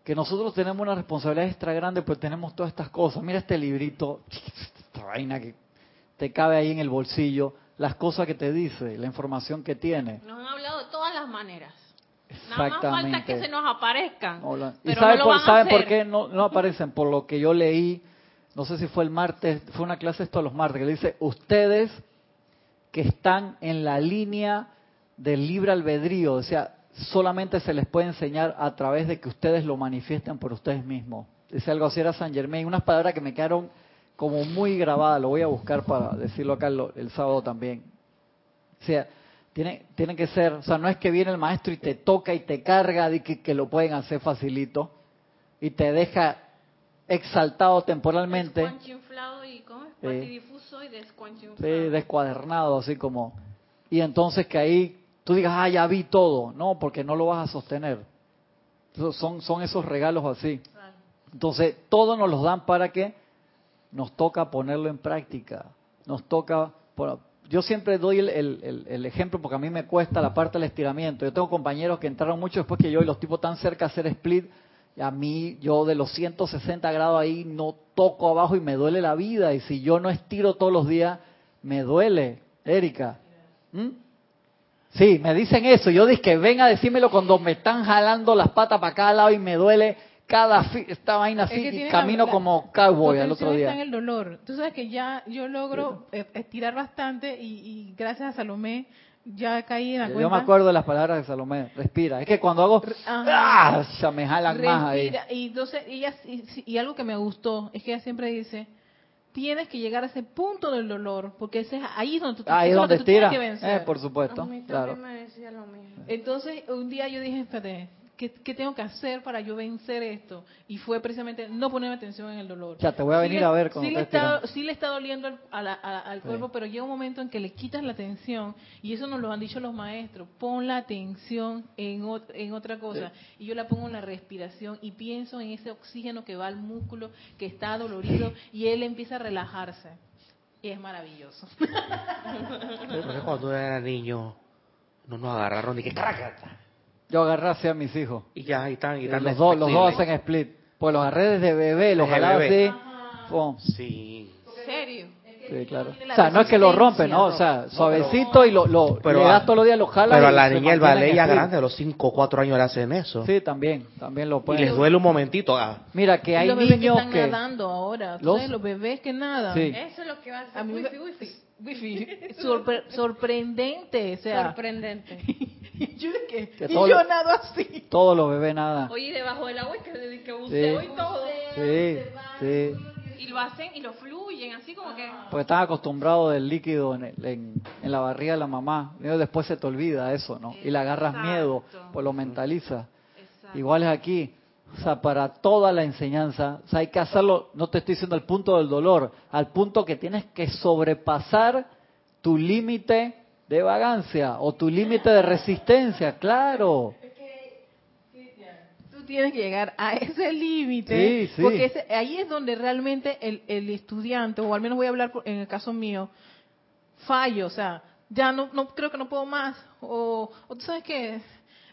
que nosotros tenemos una responsabilidad extra grande, pues tenemos todas estas cosas. Mira este librito, esta vaina que te cabe ahí en el bolsillo, las cosas que te dice, la información que tiene. Nos han hablado de todas las maneras. Exactamente. Nada más falta que se nos aparezcan. ¿Y saben por, por qué no, no aparecen? Por lo que yo leí, no sé si fue el martes, fue una clase esto los martes, que dice, ustedes que están en la línea del libre albedrío, o sea, solamente se les puede enseñar a través de que ustedes lo manifiesten por ustedes mismos. Dice algo así era San Germain, unas palabras que me quedaron como muy grabadas, lo voy a buscar para decirlo acá el, sábado también. O sea, tiene, tiene que ser, o sea, no es que viene el maestro y te toca y te carga de que, que lo pueden hacer facilito y te deja exaltado temporalmente. y, ¿cómo es? y Sí, descuadernado, así como. Y entonces que ahí tú digas, ah, ya vi todo. No, porque no lo vas a sostener. son, son esos regalos así. Entonces, todos nos los dan para que nos toca ponerlo en práctica. Nos toca... Yo siempre doy el, ejemplo porque a mí me cuesta la parte del estiramiento. Yo tengo compañeros que entraron mucho después que yo y los tipos tan cerca a hacer split. Y a mí, yo de los 160 grados ahí no toco abajo y me duele la vida. Y si yo no estiro todos los días, me duele, Erika. ¿Mm? Sí, me dicen eso. Yo dije que ven a decírmelo cuando me están jalando las patas para cada lado y me duele cada esta vaina así y camino como cowboy al otro día. Está en el dolor. Tú sabes que ya yo logro eh, estirar bastante y, gracias a Salomé ya caí en la yo cuenta. Yo me acuerdo de las palabras de Salomé. Respira. Es que cuando hago, ¡ah! ya me jalan más ahí. Y entonces y algo que me gustó es que ella siempre dice tienes que llegar a ese punto del dolor, porque ese es ahí donde tú, ahí es donde tienes que vencer. Eh, por supuesto, claro. Me decía lo mismo. Entonces, un día yo dije, espérate, ¿qué, tengo que hacer para yo vencer esto? Y fue precisamente no ponerme atención en el dolor. Ya, te voy a venir a ver sí le, está, sí le está doliendo al, cuerpo, pero llega un momento en que le quitas la atención, y eso nos lo han dicho los maestros, pon la atención en, en otra cosa. Y yo la pongo en la respiración y pienso en ese oxígeno que va al músculo, que está dolorido, y él empieza a relajarse. Y es maravilloso. Porque cuando era niño no nos agarraron ni que caracata. Yo agarré así a mis hijos. Y ya, ahí están. Y están los, dos, los dos hacen split. Pues los agarré desde bebé, los jalaba así. Sí. ¿En serio? Sí, claro. O sea, no es que lo rompe, ¿no? O sea, suavecito y lo, lo Pero le a- das todos los días, lo jala. Pero a y la niña el ballet ya grande, a los 5 o 4 años le hacen eso. Sí, también, también lo y pueden. les duele un momentito. ah, Mira, que Y hay los bebés que niños están que... nadando ahora. ¿Tú Los- los bebés que nadan. Sí. Eso es lo que va a ser. A mí me- wifi, wifi. Wifi. Sorpre- sorprendente, o sea. Sorprendente. y yo, que- Que y todo yo lo- nado así. Todos los bebés nada. Oye, debajo del agua que, que buceo Sí. y todo. Sí, sí. Y lo hacen y lo fluyen, así como que... Porque están acostumbrados del líquido en, el- en, en la barriga de la mamá. Y después se te olvida eso, ¿no? Y le agarras miedo, pues lo mentalizas. Exacto. Igual es aquí. O sea, para toda la enseñanza, o sea, hay que hacerlo, no te estoy diciendo al punto del dolor, al punto que tienes que sobrepasar tu límite de vagancia o tu límite de resistencia, claro. Tú tienes que llegar a ese límite. Sí, sí. Porque ese- ahí es donde realmente el, el estudiante, o al menos voy a hablar en el caso mío, fallo. O sea, ya no, no creo que no puedo más. O, o tú sabes que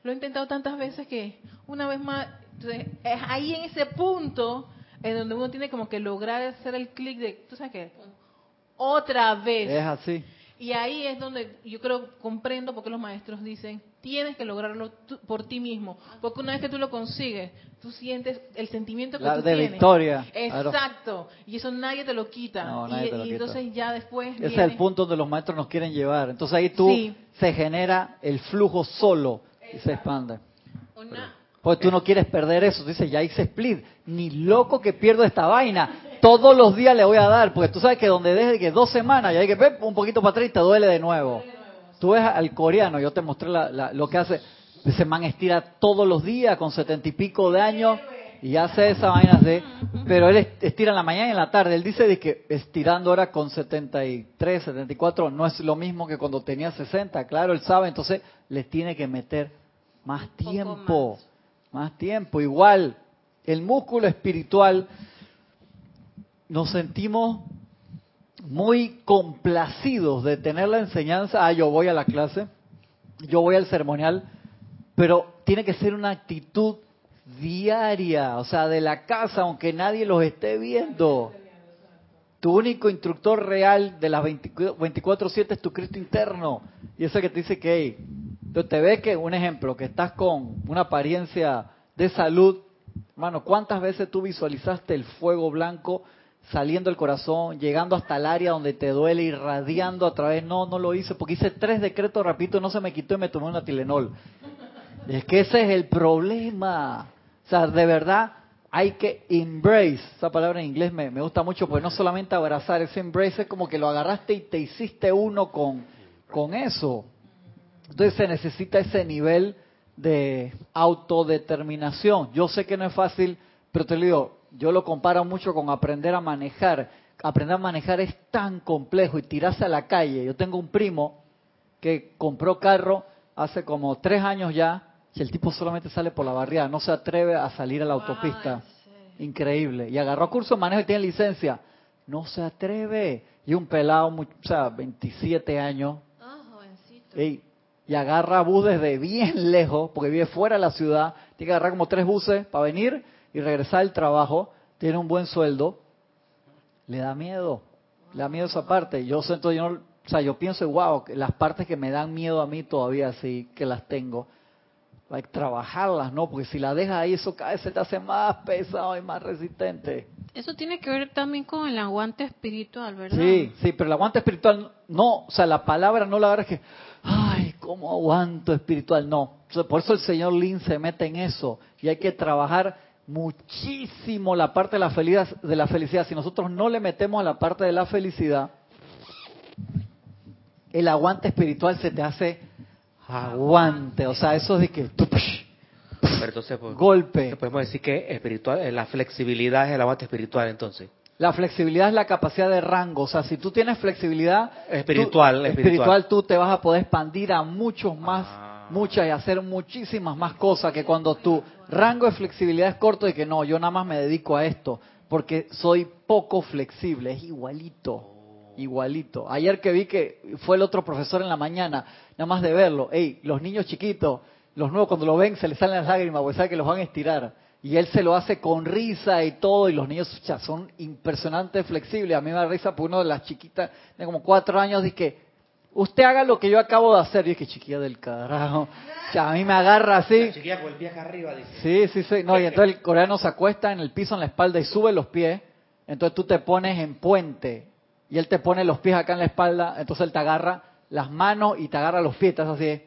lo he intentado tantas veces que una vez más, entonces, es ahí en ese punto en donde uno tiene como que lograr hacer el clic de, tú sabes qué, otra vez. Es así. Y ahí es donde yo creo, comprendo por qué los maestros dicen, tienes que lograrlo tú- por ti mismo. Porque una vez que tú lo consigues, tú sientes el sentimiento que La tú de tienes. victoria, claro. Exacto. Y eso nadie te lo quita. No, y, nadie te lo y quita. entonces ya después Ese es viene- el punto donde los maestros nos quieren llevar. Entonces ahí tú Sí. se genera el flujo solo y se expande. Una, Porque tú no quieres perder eso. Tú dices, ya hice split. Ni loco que pierdo esta vaina. Todos los días le voy a dar. Porque tú sabes que donde desde que dos semanas, ya hay que ver un poquito para atrás y te duele de nuevo. Tú ves al coreano, yo te mostré la- la- lo que hace. Ese man estira todos los días con setenta y pico de años y hace esa vaina de... Pero él est- estira en la mañana y en la tarde. Él dice de que estirando ahora con 73, 74 no es lo mismo que cuando tenía 60. Claro, él sabe, entonces les tiene que meter más tiempo. Más. Tiempo. Igual, el músculo espiritual nos sentimos muy complacidos de tener la enseñanza. Ah, yo voy a la clase, yo voy al ceremonial, pero tiene que ser una actitud diaria, o sea, de la casa, aunque nadie los esté viendo. Tu único instructor real de las 24/7 es tu Cristo interno. Y ese que te dice que, tú te ves que, un ejemplo, que estás con una apariencia de salud, hermano, ¿cuántas veces tú visualizaste el fuego blanco saliendo del corazón, llegando hasta el área donde te duele, irradiando a través? No, no lo hice, porque hice tres decretos rapidito, no se me quitó y me tomé una Tilenol. Es que ese es el problema. O sea, de verdad hay que embrace. Esa palabra en inglés me, me gusta mucho porque no solamente abrazar, ese embrace es como que lo agarraste y te hiciste uno con, con eso. Entonces se necesita ese nivel de autodeterminación. Yo sé que no es fácil, pero te lo digo, yo lo comparo mucho con aprender a manejar. Aprender a manejar es tan complejo y tirarse a la calle. Yo tengo un primo que compró carro hace como tres años ya y el tipo solamente sale por la barriada, no se atreve a salir a la autopista. Increíble. Y agarró curso de manejo y tiene licencia. No se atreve. Y un pelado, o sea, 27 años, ah, jovencito. Ey, y agarra bus desde bien lejos, porque vive fuera de la ciudad, tiene que agarrar como tres buses para venir y regresar al trabajo, tiene un buen sueldo, le da miedo, le da miedo esa parte. Yo siento, yo no- o sea, yo pienso, wow, que las partes que me dan miedo a mí todavía sí que las tengo, hay que trabajarlas, ¿no? Porque si las dejas ahí, eso cada vez se te hace más pesado y más resistente. Eso tiene que ver también con el aguante espiritual, ¿verdad? Sí, sí, pero el aguante espiritual no, o sea, la palabra no la agarras que, ay, ¿cómo aguanto espiritual? No, por eso el señor Lin se mete en eso y hay que trabajar muchísimo la parte de la felicidad, de la felicidad. Si nosotros no le metemos a la parte de la felicidad, el aguante espiritual se te hace aguante, o sea, eso es de que Pero entonces, pues, golpe. podemos decir que espiritual, eh, la flexibilidad es el aguante espiritual, entonces. La flexibilidad es la capacidad de rango. O sea, si tú tienes flexibilidad Espiritual, tú- espiritual. tú te vas a poder expandir a muchos más, Ah. muchas y hacer muchísimas más cosas que cuando tu rango de flexibilidad es corto y que no, yo nada más me dedico a esto porque soy poco flexible. Es igualito, igualito. Ayer que vi que fue el otro profesor en la mañana, nada más de verlo, hey, los niños chiquitos, los nuevos cuando lo ven se les salen las lágrimas porque saben que los van a estirar. Y él se lo hace con risa y todo, y los niños ya, son impresionantes flexibles. A mí me da risa por uno de las chiquitas de como cuatro años, dice que usted haga lo que yo acabo de hacer. Y es que chiquilla del carajo. Ya, a mí me agarra así. La chiquilla con el pie acá arriba, dice. Sí, sí, sí. No, y entonces el coreano se acuesta en el piso en la espalda y sube los pies. Entonces tú te pones en puente y él te pone los pies acá en la espalda. Entonces él te agarra las manos y te agarra los pies. Estás así,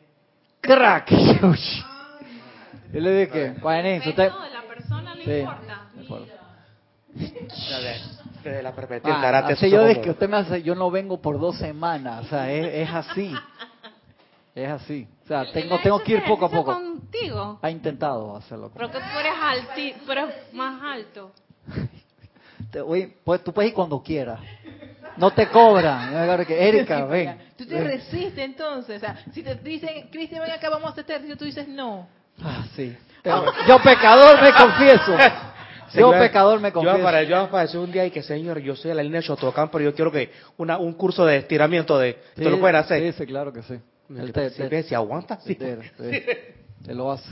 crack. Y le dije, Juanín, usted... No, Sí. importa. Desde, desde la perspectiva Ah, del karate. así yo como- es que usted me hace, yo no vengo por dos semanas, o sea, es, es así, es así, o sea, tengo ¿Él ha tengo que ir poco a poco. contigo? Ha intentado hacerlo. Pero que tú eres alti, pero eres más alto. Te- oye, pues, tú puedes ir cuando quieras, no te cobran. Erika, ven. Tú te resistes entonces. O sea, si te dicen, Cristian, ven acá, vamos a hacer este ejercicio, tú dices no. Ah, sí. Pero yo pecador me confieso. Yo pecador me Yo confieso. para, yo un día y que, señor, yo soy de la línea de Shotokan, pero yo quiero que una, un curso de estiramiento de... ¿Te lo Sí, pueden hacer? Sí, sí, claro que sí. Si te- ves, si aguanta, sí. te- te- te lo hace.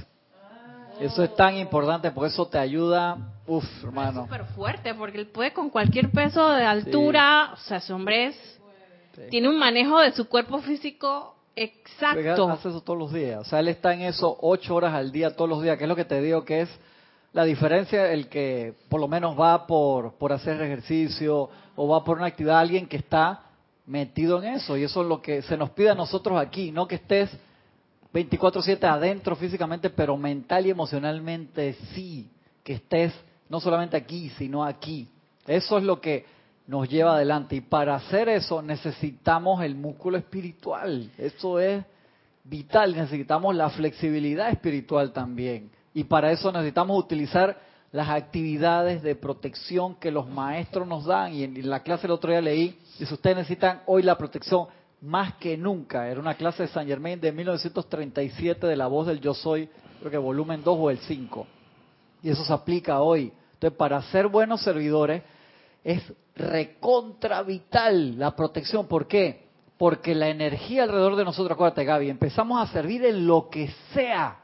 Eso es tan importante porque eso te ayuda, uf, Es hermano. súper fuerte porque él puede con cualquier peso de altura, o sea, ese hombre es, Sí. tiene un manejo de su cuerpo físico exacto. hace eso todos los días. O sea, él está en eso ocho horas al día, todos los días, que es lo que te digo que es la diferencia, el que por lo menos va por, por hacer ejercicio o va por una actividad, alguien que está metido en eso. Y eso es lo que se nos pide a nosotros aquí, no que estés 24/7 adentro físicamente, pero mental y emocionalmente sí, que estés no solamente aquí, sino aquí. Eso es lo que nos lleva adelante. Y para hacer eso necesitamos el músculo espiritual. Eso es vital. Necesitamos la flexibilidad espiritual también. Y para eso necesitamos utilizar las actividades de protección que los maestros nos dan. Y en la clase el otro día leí, dice, ustedes necesitan hoy la protección más que nunca. Era una clase de San Germain de 1937 de la voz del Yo Soy, creo que volumen 2 o el 5. Y eso se aplica hoy. Entonces, para ser buenos servidores es recontra vital la protección. ¿Por qué? Porque la energía alrededor de nosotros, acuérdate Gaby, empezamos a servir en lo que sea.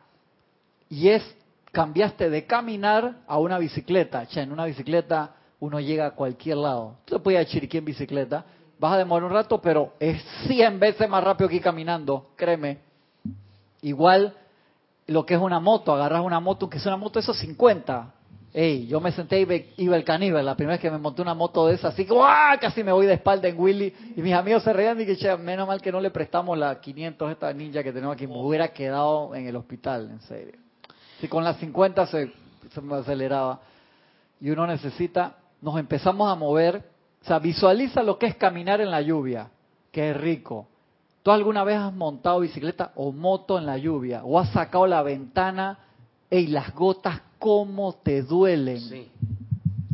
Y es, cambiaste de caminar a una bicicleta. Ya, en una bicicleta uno llega a cualquier lado. Tú te puedes ir a Chiriquí en bicicleta, vas a demorar un rato, pero es 100 veces más rápido que ir caminando, créeme. Igual lo que es una moto, agarras una moto, que es una moto de esos 50. Ey, yo me senté y iba el caníbal, la primera vez que me monté una moto de esa, así ¡guau! casi me voy de espalda en Willy, y mis amigos se reían y che, menos mal que no le prestamos la 500 esta ninja que tenemos aquí, me hubiera quedado en el hospital, en serio. Si con las 50 se, me aceleraba. Y uno necesita, nos empezamos a mover, o sea, visualiza lo que es caminar en la lluvia, es rico. ¿Tú alguna vez has montado bicicleta o moto en la lluvia? ¿O has sacado la ventana y las gotas cómo te duelen? Sí.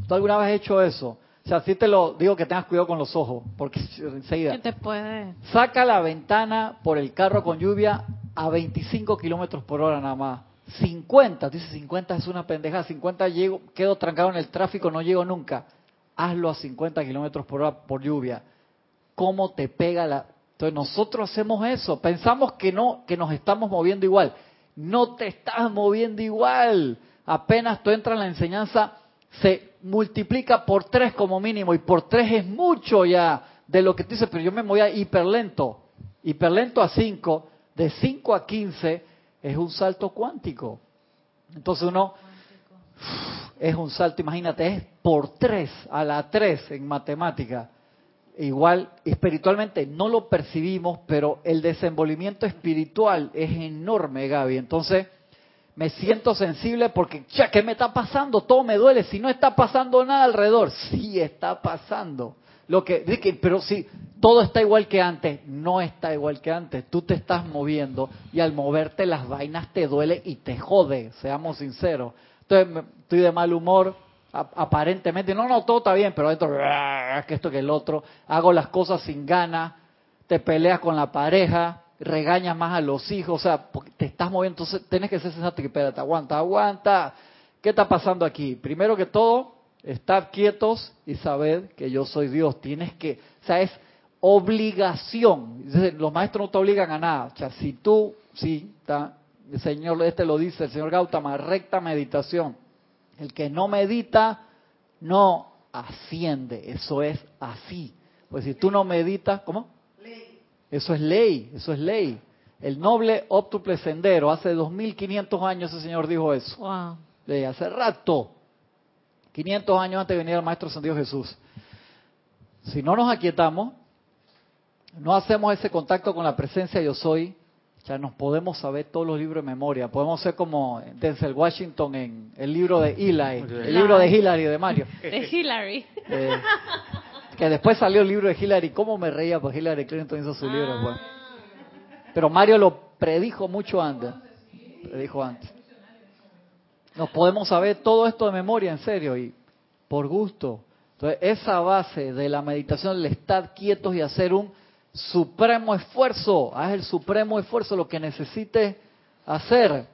¿Tú alguna vez has hecho eso? O sea, sí te lo digo que tengas cuidado con los ojos, porque enseguida... ¿Qué te puede? Saca la ventana por el carro con lluvia a 25 kilómetros por hora nada más. 50, dice 50 es una pendeja. 50 llego, quedo trancado en el tráfico, no llego nunca. Hazlo a 50 kilómetros por hora por lluvia. ¿Cómo te pega la.? Entonces nosotros hacemos eso. Pensamos que no, que nos estamos moviendo igual. No te estás moviendo igual. Apenas tú entras en la enseñanza, se multiplica por tres como mínimo. Y por tres es mucho ya de lo que tú dices, pero yo me voy a hiperlento. Hiperlento a 5, de 5 a 15 es un salto cuántico. Entonces uno es un salto, imagínate, es por 3 a la 3 en matemática. Igual, espiritualmente no lo percibimos, pero el desenvolvimiento espiritual es enorme, Gaby. Entonces, me siento sensible porque, ya, ¿qué me está pasando? Todo me duele. Si no está pasando nada alrededor, sí está pasando. Lo que, pero si todo está igual que antes, no está igual que antes. Tú te estás moviendo y al moverte las vainas te duele y te jode, seamos sinceros. Entonces, estoy de mal humor, aparentemente, no, no, todo está bien, pero dentro, "Ah, que esto que el otro, hago las cosas sin ganas, te peleas con la pareja, regañas más a los hijos, o sea, porque te estás moviendo, entonces tienes que ser sensato que espérate, aguanta, aguanta. ¿Qué está pasando aquí? Primero que todo, estar quietos y saber que yo soy Dios. Tienes que, o sea, es obligación. Los maestros no te obligan a nada. O sea, si tú, sí, el Señor este lo dice, el Señor Gautama, recta meditación. El que no medita no asciende, eso es así. Pues si tú no meditas, ¿cómo? Eso es ley, eso es ley. El noble óptuple sendero, hace 2500 años ese señor dijo eso. Wow. De hace rato. 500 años antes de venir el Maestro Ascendido Jesús. Si no nos aquietamos, no hacemos ese contacto con la presencia yo soy, ya nos podemos saber todos los libros de memoria. Podemos ser como Denzel Washington en el libro de Eli, el libro de Hillary de Mario. De Hillary. Eh, que después salió el libro de Hillary. ¿Cómo me reía? Pues Hillary Clinton hizo su libro. Pues. Pero Mario lo predijo mucho antes. Predijo antes. Nos podemos saber todo esto de memoria, en serio, y por gusto. Entonces, esa base de la meditación, el estar quietos y hacer un supremo esfuerzo, haz el supremo esfuerzo, lo que necesites hacer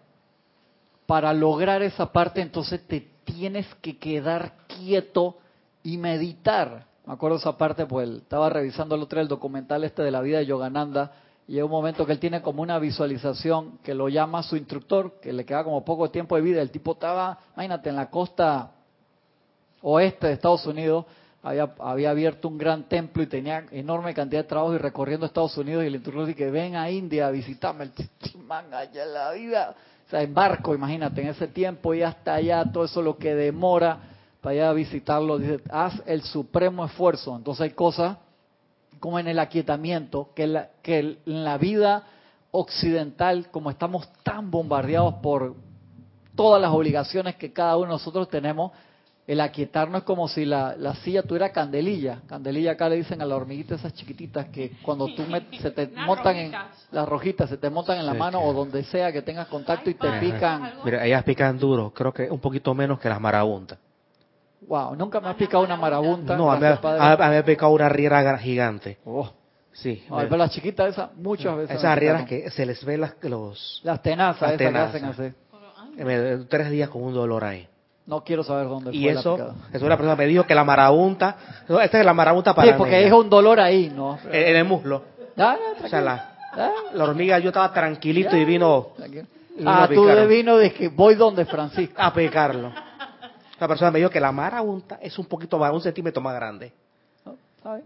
para lograr esa parte, entonces te tienes que quedar quieto y meditar. Me acuerdo esa parte, pues estaba revisando el otro el documental este de la vida de Yogananda, y hay un momento que él tiene como una visualización que lo llama su instructor, que le queda como poco tiempo de vida. El tipo estaba, imagínate, en la costa oeste de Estados Unidos, había, abierto un gran templo y tenía enorme cantidad de trabajo y recorriendo Estados Unidos y el instructor dice que ven a India a visitarme, el man allá la vida, o sea, en barco, imagínate, en ese tiempo y hasta allá, todo eso lo que demora para ir a visitarlo, dice, haz el supremo esfuerzo. Entonces hay cosas como en el aquietamiento, que, la, que en la vida occidental, como estamos tan bombardeados por todas las obligaciones que cada uno de nosotros tenemos, el aquietarnos es como si la, la, silla tuviera candelilla. Candelilla acá le dicen a las hormiguitas esas chiquititas que cuando tú se te montan en las rojitas, se te montan en la mano o donde sea que tengas contacto y te pican. Mira, ellas pican duro, creo que un poquito menos que las marabuntas. Wow, nunca me ha picado una marabunta. No, a mí, a, me ha picado una riera gigante. Oh. Sí. pero las chiquitas esas, muchas veces. Esas rieras que se les ve las, los... Las tenazas, esas que hacen así. Tres días con un dolor ahí. No quiero saber dónde y fue eso, la eso una persona me dijo que la marabunta, esta es la marabunta para Sí, porque es un dolor ahí, ¿no? En, el muslo. Ah, o sea, la, la, hormiga, yo estaba tranquilito y vino... Y ah, tú de vino de que voy donde Francisco. A picarlo. La persona me dijo que la marabunta es un poquito más, un centímetro más grande.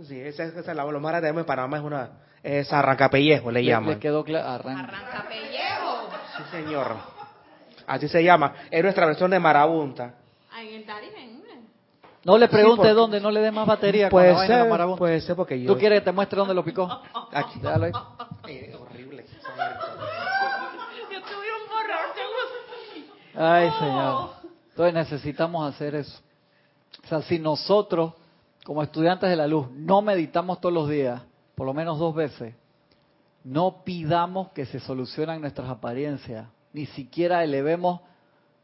Sí, esa, esa es la, grande de Panamá es una, es arrancapellejo, le, llaman. Le quedó claro, arrancapellejo. Sí, señor. Así se llama. Es nuestra versión de marabunta. No le pregunte dónde, no le dé más batería. Puede ser, marabunta. puede ser porque yo... ¿Tú quieres que te muestre dónde lo picó? Aquí. Ahí. Es horrible. Yo tuve un borrador. Ay, Señor. Entonces necesitamos hacer eso. O sea, si nosotros, como estudiantes de la luz, no meditamos todos los días, por lo menos dos veces, no pidamos que se solucionen nuestras apariencias, ni siquiera elevemos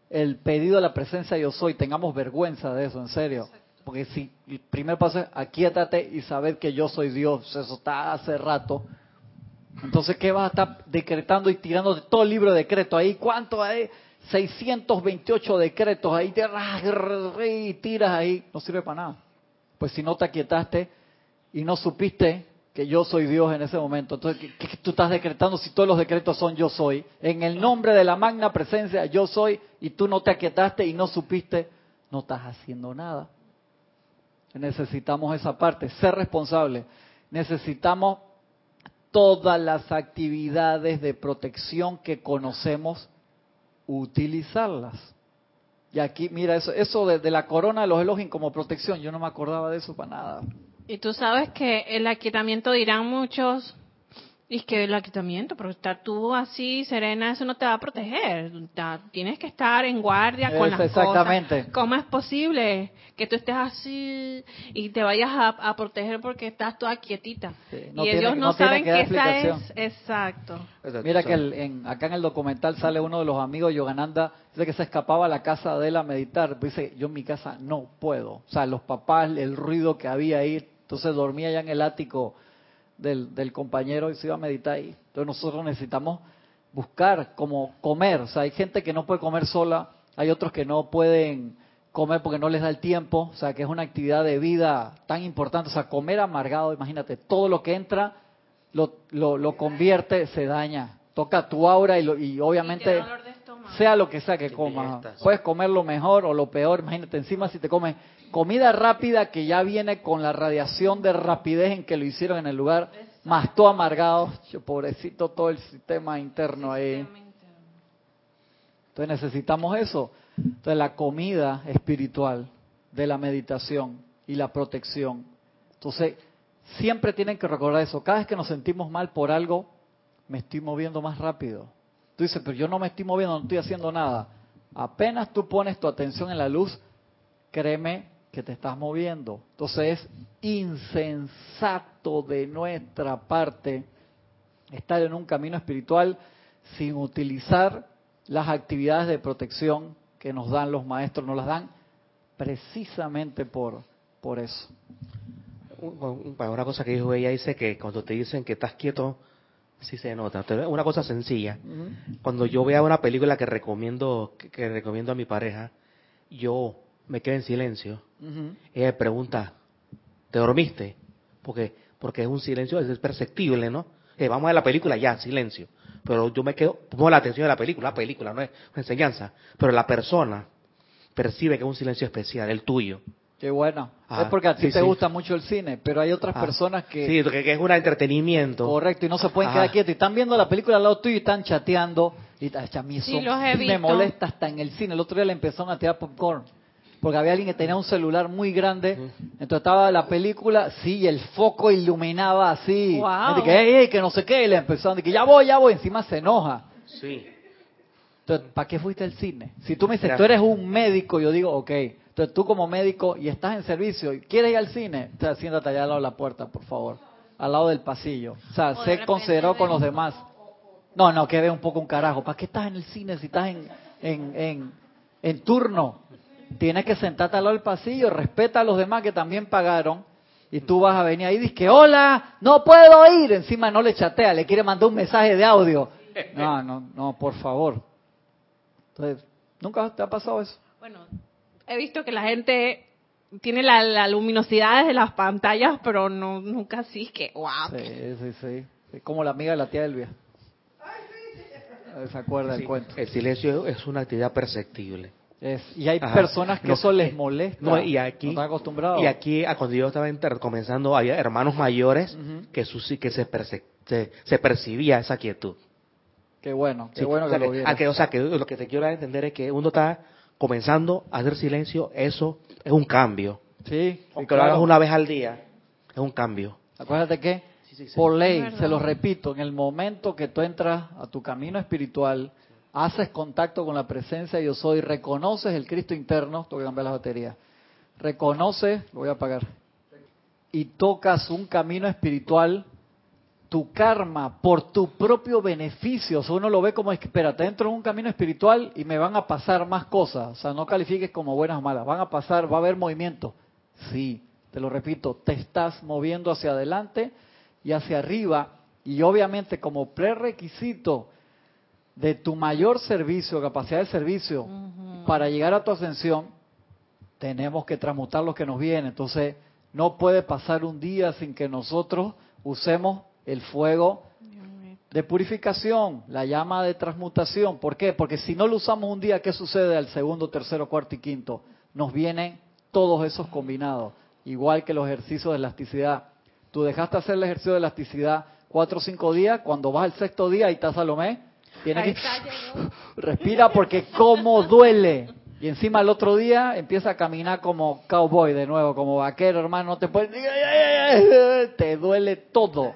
el pedido a la presencia yo soy, tengamos vergüenza de eso, en serio. Porque si el primer paso es aquíétate y saber que yo soy Dios, eso está hace rato. Entonces, ¿qué vas a estar decretando y tirando de todo el libro de decreto ahí? ¿Cuánto hay? 628 decretos ahí, te y tiras ahí, no sirve para nada. Pues si no te aquietaste y no supiste que yo soy Dios en ese momento. Entonces, ¿qué, tú estás decretando si todos los decretos son yo soy? En el nombre de la magna presencia, yo soy, y tú no te aquietaste y no supiste, no estás haciendo nada. Necesitamos esa parte, ser responsable. Necesitamos todas las actividades de protección que conocemos, utilizarlas. Y aquí, mira, eso, eso de, la corona de los Elohim como protección, yo no me acordaba de eso para nada. Y tú sabes que el aquietamiento dirán muchos, y que el aquietamiento, pero estar tú así serena, eso no te va a proteger. Tienes que estar en guardia con las exactamente. cosas. ¿Cómo es posible que tú estés así y te vayas a, proteger porque estás toda quietita? y ellos no, saben que, esa es exacto. Mira que en, acá en el documental sale uno de los amigos de Yogananda, dice que se escapaba a la casa de él a meditar. Dice, yo en mi casa no puedo. O sea, los papás, el ruido que había ahí, entonces dormía ya en el ático del, del compañero y se iba a meditar ahí. Entonces nosotros necesitamos buscar cómo comer. O sea, hay gente que no puede comer sola, hay otros que no pueden comer porque no les da el tiempo, o sea, que es una actividad de vida tan importante. O sea, comer amargado, imagínate, todo lo que entra lo, lo, convierte, se daña. Toca tu aura y, y obviamente... sea lo que sea que comas. Puedes comer lo mejor o lo peor, imagínate, encima si te comes comida rápida que ya viene con la radiación de rapidez en que lo hicieron en el lugar, más todo amargado, pobrecito todo el sistema interno ahí. Entonces necesitamos eso. Entonces la comida espiritual de la meditación y la protección. Entonces siempre tienen que recordar eso. Cada vez que nos sentimos mal por algo, me estoy moviendo más rápido. Tú dices, pero yo no me estoy moviendo, no estoy haciendo nada. Apenas tú pones tu atención en la luz, créeme que te estás moviendo. Entonces es insensato de nuestra parte estar en un camino espiritual sin utilizar las actividades de protección que nos dan los maestros, nos las dan precisamente por, por eso. Una cosa que dijo ella dice que cuando te dicen que estás quieto, sí se nota. Una cosa sencilla. Cuando yo veo una película que recomiendo, que, recomiendo a mi pareja, yo me quedo en silencio. Ella me pregunta, ¿te dormiste? Porque, porque es un silencio, es perceptible, ¿no? Eh, vamos a la película, ya, silencio pero yo me quedo, pongo la atención de la película, la película no es una enseñanza, pero la persona percibe que es un silencio especial, el tuyo. Qué bueno. es porque a ti te gusta mucho el cine, pero hay otras personas que... Sí, que, es un entretenimiento. Correcto, y no se pueden quedar quietos. Y están viendo la película al lado tuyo y están chateando. Y a mí eso me molesta hasta en el cine. El otro día le empezaron a tirar popcorn porque había alguien que tenía un celular muy grande, entonces estaba la película, sí, el foco iluminaba así, wow. que, que no sé qué, y le empezaron, de que ya voy, ya voy, encima se enoja. Sí. Entonces, ¿para qué fuiste al cine? Si tú me dices, tú eres un médico, yo digo, ok, entonces tú como médico y estás en servicio y quieres ir al cine, entonces siéntate allá al lado de la puerta, por favor, al lado del pasillo. O sea, sé considerado con los demás. No, no, que ve un poco un carajo. ¿Para qué estás en el cine si estás en, en, en, en turno? Tienes que sentarte al lado del pasillo, respeta a los demás que también pagaron, y tú vas a venir ahí y dices que hola, no puedo ir, encima no le chatea, le quiere mandar un mensaje de audio. No, no, no, por favor. Entonces, ¿nunca te ha pasado eso? Bueno, he visto que la gente tiene la, luminosidad de las pantallas, pero no nunca así que wow. Sí, sí, sí. Es como la amiga de la tía Elvia. Se acuerda del cuento. El silencio es una actividad perceptible y hay personas que eso les molesta. y aquí, no acostumbrados. Y aquí, cuando yo estaba comenzando, había hermanos mayores que, su, que se, se, percibía esa quietud. Qué bueno, qué bueno que, lo que, O sea, que lo que te quiero entender es que uno está comenzando a hacer silencio, eso es un cambio. Sí. Aunque lo hagas una vez al día, es un cambio. Acuérdate que, por ley, se lo repito, en el momento que tú entras a tu camino espiritual, haces contacto con la presencia yo soy, reconoces el Cristo interno, tengo que cambiar la batería, reconoces, lo voy a apagar, y tocas un camino espiritual, tu karma, por tu propio beneficio, o uno lo ve como, espérate, entro en un camino espiritual y me van a pasar más cosas, o sea, no califiques como buenas o malas, van a pasar, va a haber movimiento, sí, te lo repito, te estás moviendo hacia adelante y hacia arriba, y obviamente como prerequisito, de tu mayor servicio, capacidad de servicio, para llegar a tu ascensión, tenemos que transmutar lo que nos viene. Entonces, no puede pasar un día sin que nosotros usemos el fuego de purificación, la llama de transmutación. ¿Por qué? Porque si no lo usamos un día, ¿qué sucede al segundo, tercero, cuarto y quinto? Nos vienen todos esos combinados, igual que los ejercicios de elasticidad. Tú dejaste hacer el ejercicio de elasticidad cuatro o cinco días, cuando vas al sexto día y estás Salomé, tiene que respira porque como duele. Y encima el otro día empieza a caminar como cowboy de nuevo, como vaquero, hermano, no te puedes te duele todo.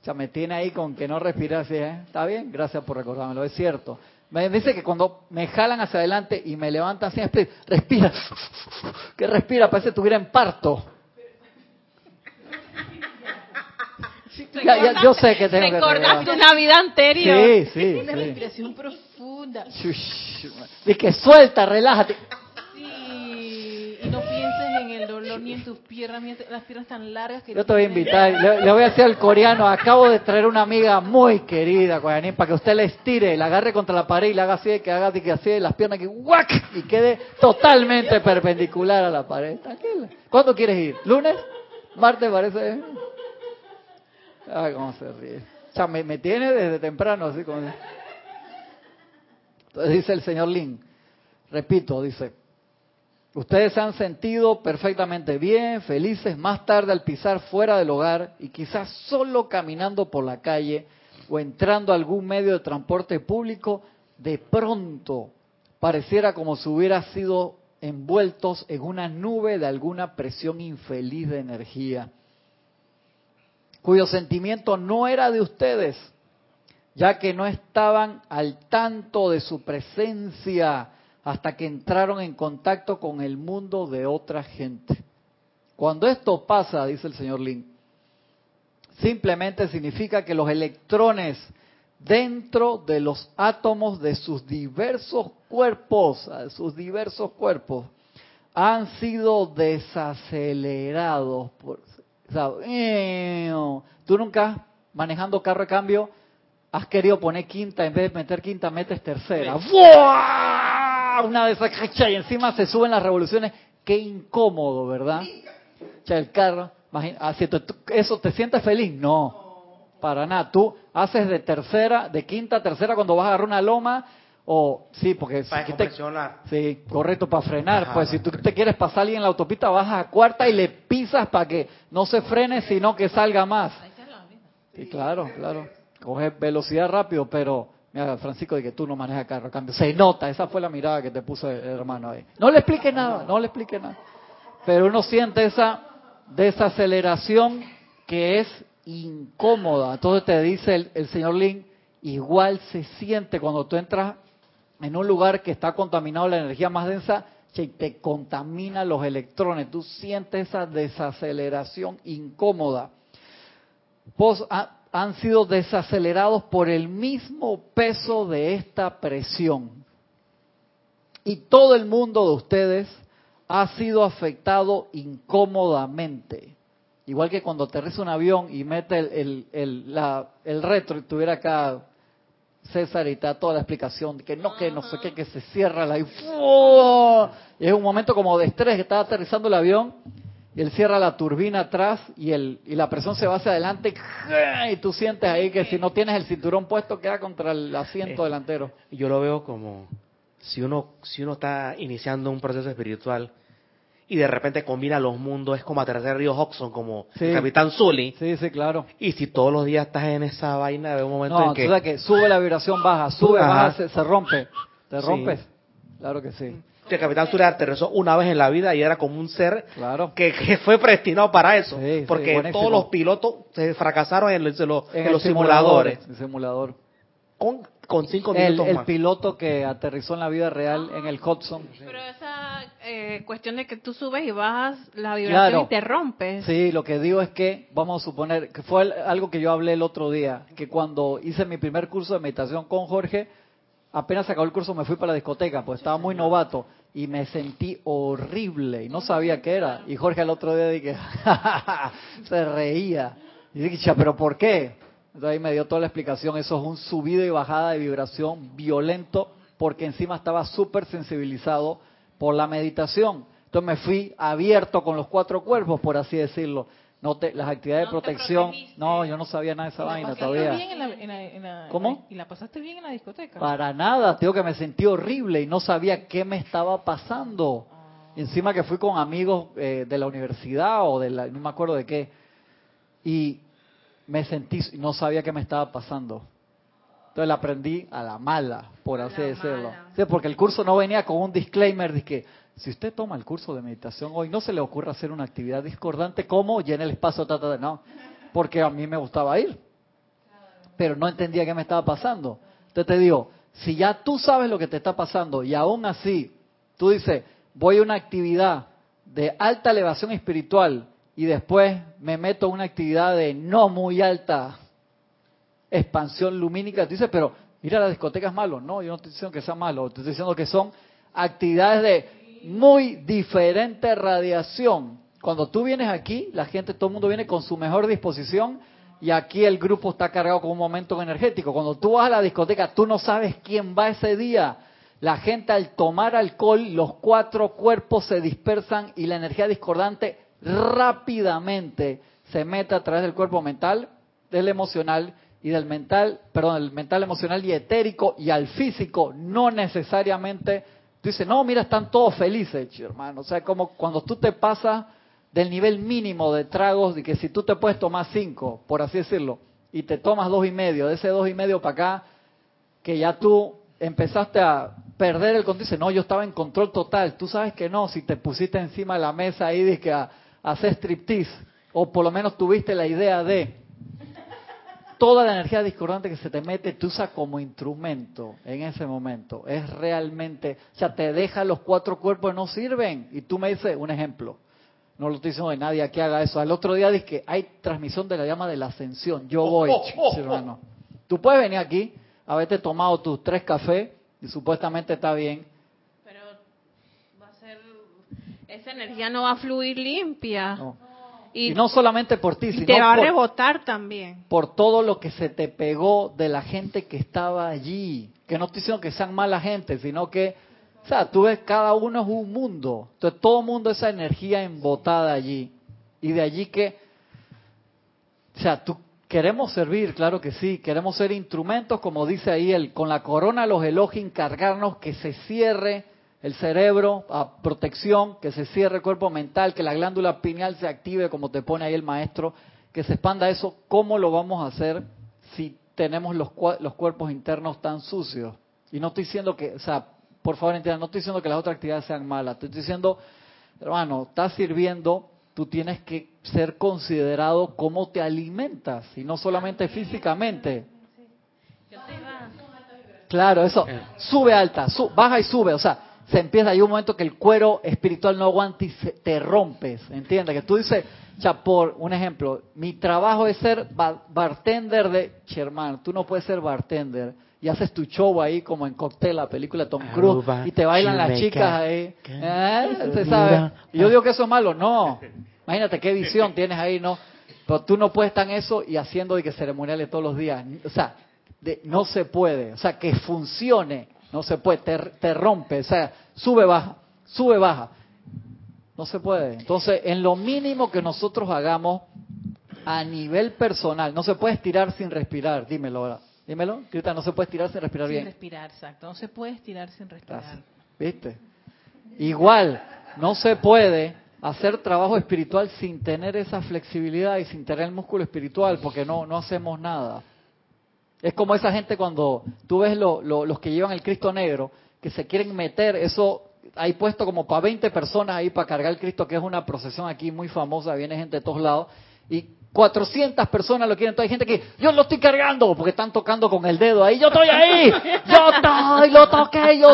O sea, me tiene ahí con que no respiras así, ¿eh? ¿Está bien? Gracias por recordármelo, es cierto. Me dice que cuando me jalan hacia adelante y me levantan así, respira, que respira, parece que estuviera en parto. Ya, yo sé que tengo Recordaste una vida anterior. Sí, sí. Una respiración profunda. Y que suelta, relájate. Sí, y no pienses en el dolor ni en tus piernas, ni las piernas tan largas que Yo te voy a invitar, le, voy a decir al coreano, acabo de traer una amiga muy querida, coreanín, para que usted la estire, la agarre contra la pared y la haga así, que haga que así, las piernas que ¡guac! y quede totalmente perpendicular a la pared. Tranquila. ¿Cuándo quieres ir? ¿Lunes? ¿Martes parece? Ay, cómo se ríe. O sea, me, tiene desde temprano, así como... Entonces dice el señor Lin, repito, dice, ustedes se han sentido perfectamente bien, felices, más tarde al pisar fuera del hogar y quizás solo caminando por la calle o entrando a algún medio de transporte público, de pronto pareciera como si hubiera sido envueltos en una nube de alguna presión infeliz de energía, cuyo sentimiento no era de ustedes, ya que no estaban al tanto de su presencia hasta que entraron en contacto con el mundo de otra gente. Cuando esto pasa, dice el señor Lin, simplemente significa que los electrones dentro de los átomos de sus diversos cuerpos, sus diversos cuerpos, han sido desacelerados. Por, tú nunca manejando carro de cambio has querido poner quinta, en vez de meter quinta metes tercera. Una de esas y encima se suben las revoluciones. Qué incómodo, ¿verdad? el carro, ¿eso te sientes feliz? No para nada. Tú haces de tercera, de quinta a tercera cuando vas a agarrar una loma o sí, porque para si te, sí, correcto para frenar. pues si tú te quieres pasar alguien en la autopista bajas a cuarta y le pisas para que no se frene, sino que salga más. Sí, claro, claro. Coge velocidad rápido, pero mira, Francisco, de que tú no manejas carro, cambio. Se nota, esa fue la mirada que te puso el hermano ahí. No le explique nada, no le explique nada. Pero uno siente esa desaceleración que es incómoda. Entonces te dice el, señor Lin, igual se siente cuando tú entras en un lugar que está contaminado la energía más densa, y te contamina los electrones, tú sientes esa desaceleración incómoda. Pues, han sido desacelerados por el mismo peso de esta presión. Y todo el mundo de ustedes ha sido afectado incómodamente. Igual que cuando aterriza un avión y mete el, el, el retro y tuviera acá César y está toda la explicación de que no, que no sé qué, que se cierra la y, y es un momento como de estrés que está aterrizando el avión y él cierra la turbina atrás y, el, y la presión se va hacia adelante y tú sientes ahí que si no tienes el cinturón puesto queda contra el asiento eh, delantero. Yo lo veo como si uno, si uno está iniciando un proceso espiritual y de repente combina los mundos, es como aterrizar Río Hudson, como Capitán Zully. Sí, sí, claro. Y si todos los días estás en esa vaina, de un momento en que... que sube la vibración, baja, sube, baja, se, rompe. ¿Te rompes? Claro que sí. El Capitán Zully aterrizó una vez en la vida y era como un ser claro. que, fue predestinado para eso. porque todos los pilotos se fracasaron en, los, en, los simuladores. El simulador. Con con cinco minutos el, el piloto que aterrizó en la vida real en el Hudson. Pero esa eh, cuestión de que tú subes y bajas la vibración y te rompes. Sí, lo que digo es que, vamos a suponer, que fue algo que yo hablé el otro día, que cuando hice mi primer curso de meditación con Jorge, apenas acabó el curso me fui para la discoteca, pues estaba muy novato y me sentí horrible y no sabía qué era. Y Jorge el otro día dije, se reía. Y dije, pero ¿por qué? Entonces ahí me dio toda la explicación. Eso es un subido y bajada de vibración violento porque encima estaba súper sensibilizado por la meditación. Entonces me fui abierto con los cuatro cuerpos, por así decirlo. No te, las actividades de protección. No, yo no sabía nada de esa vaina todavía. Bien en la, en la, ¿Cómo? ¿Y la pasaste bien en la discoteca? Para nada, digo que me sentí horrible y no sabía qué me estaba pasando. Ah. Encima que fui con amigos eh, de la universidad o de la, no me acuerdo de qué. Y me sentí, no sabía qué me estaba pasando. Entonces la aprendí a la mala, por así decirlo. Sí, porque el curso no venía con un disclaimer de que si usted toma el curso de meditación hoy, no se le ocurra hacer una actividad discordante como llena el espacio, tata, de no, porque a mí me gustaba ir, pero no entendía qué me estaba pasando. Entonces te digo, si ya tú sabes lo que te está pasando y aún así tú dices, voy a una actividad de alta elevación espiritual y después me meto en una actividad de no muy alta expansión lumínica, tú dices, pero mira, la discoteca es malo. No, yo no estoy diciendo que sea malo, estoy diciendo que son actividades de muy diferente radiación. Cuando tú vienes aquí, la gente, todo el mundo viene con su mejor disposición y aquí el grupo está cargado con un momento energético. Cuando tú vas a la discoteca, tú no sabes quién va ese día. La gente al tomar alcohol, los cuatro cuerpos se dispersan y la energía discordante rápidamente se mete a través del cuerpo mental, del emocional y del mental, perdón, el mental, emocional y etérico y al físico, no necesariamente, tú dices, no, mira, están todos felices, hermano. O sea, como cuando tú te pasas del nivel mínimo de tragos, de que si tú te puedes tomar cinco, por así decirlo, y te tomas dos y medio, de ese dos y medio para acá, que ya tú empezaste a perder el control, dice, no, yo estaba en control total, tú sabes que no, si te pusiste encima de la mesa ahí de que a, a hacer striptease, o por lo menos tuviste la idea de, toda la energía discordante que se te mete, tú usas como instrumento en ese momento. Es realmente, o sea, te deja los cuatro cuerpos no sirven. Y tú me dices un ejemplo. No lo estoy diciendo de nadie que haga eso. Al otro día dice que hay transmisión de la llama de la ascensión. Yo voy, hermano. Tú puedes venir aquí, haberte tomado tus tres cafés y supuestamente está bien. Pero va a ser, esa energía no va a fluir limpia. No. Y, no solamente por ti, sino te va a rebotar también. Por todo lo que se te pegó de la gente que estaba allí. Que no estoy diciendo que sean mala gente, sino que, o sea, tú ves, cada uno es un mundo. Entonces, todo mundo esa energía embotada allí. Y de allí que, o sea, tú queremos servir, claro que sí, queremos ser instrumentos, como dice ahí, el, con la corona los elogios, encargarnos que se cierre el cerebro a protección, que se cierre el cuerpo mental, que la glándula pineal se active, como te pone ahí el maestro, que se expanda eso. ¿Cómo lo vamos a hacer si tenemos los, los cuerpos internos tan sucios? Y no estoy diciendo que, o sea, por favor entiendan, no estoy diciendo que las otras actividades sean malas, estoy diciendo, hermano, estás sirviendo, tú tienes que ser considerado cómo te alimentas, y no solamente físicamente. Claro, eso, sube alta, baja y sube, o sea, se empieza, hay un momento que el cuero espiritual no aguanta y se, te rompes, ¿entiendes? Que tú dices, ya por un ejemplo, mi trabajo es ser bartender de, che, hermano, tú no puedes ser bartender y haces tu show ahí como en Cocktail, la película Tom Cruise, y te bailan las chicas ahí. ¿Eh? sabe? Y yo digo que eso es malo, no. Imagínate qué visión tienes ahí, ¿no? Pero tú no puedes estar en eso y haciendo de que ceremoniales todos los días. O sea, no se puede. O sea, que funcione no se puede, te, rompe, o sea, sube, baja, sube, baja. No se puede. Entonces, en lo mínimo que nosotros hagamos a nivel personal, no se puede estirar sin respirar, dímelo ahora. Dímelo, Grita, no se puede estirar sin respirar bien. Sin respirar, exacto. No se puede estirar sin respirar. ¿Viste? Igual, no se puede hacer trabajo espiritual sin tener esa flexibilidad y sin tener el músculo espiritual, porque no, no hacemos nada. Es como esa gente cuando tú ves los que llevan el Cristo negro, que se quieren meter, eso hay puesto como para 20 personas ahí para cargar el Cristo, que es una procesión aquí muy famosa, viene gente de todos lados, y 400 personas lo quieren. Entonces hay gente que, yo lo estoy cargando, porque están tocando con el dedo ahí, yo estoy ahí, yo estoy, lo toqué, yo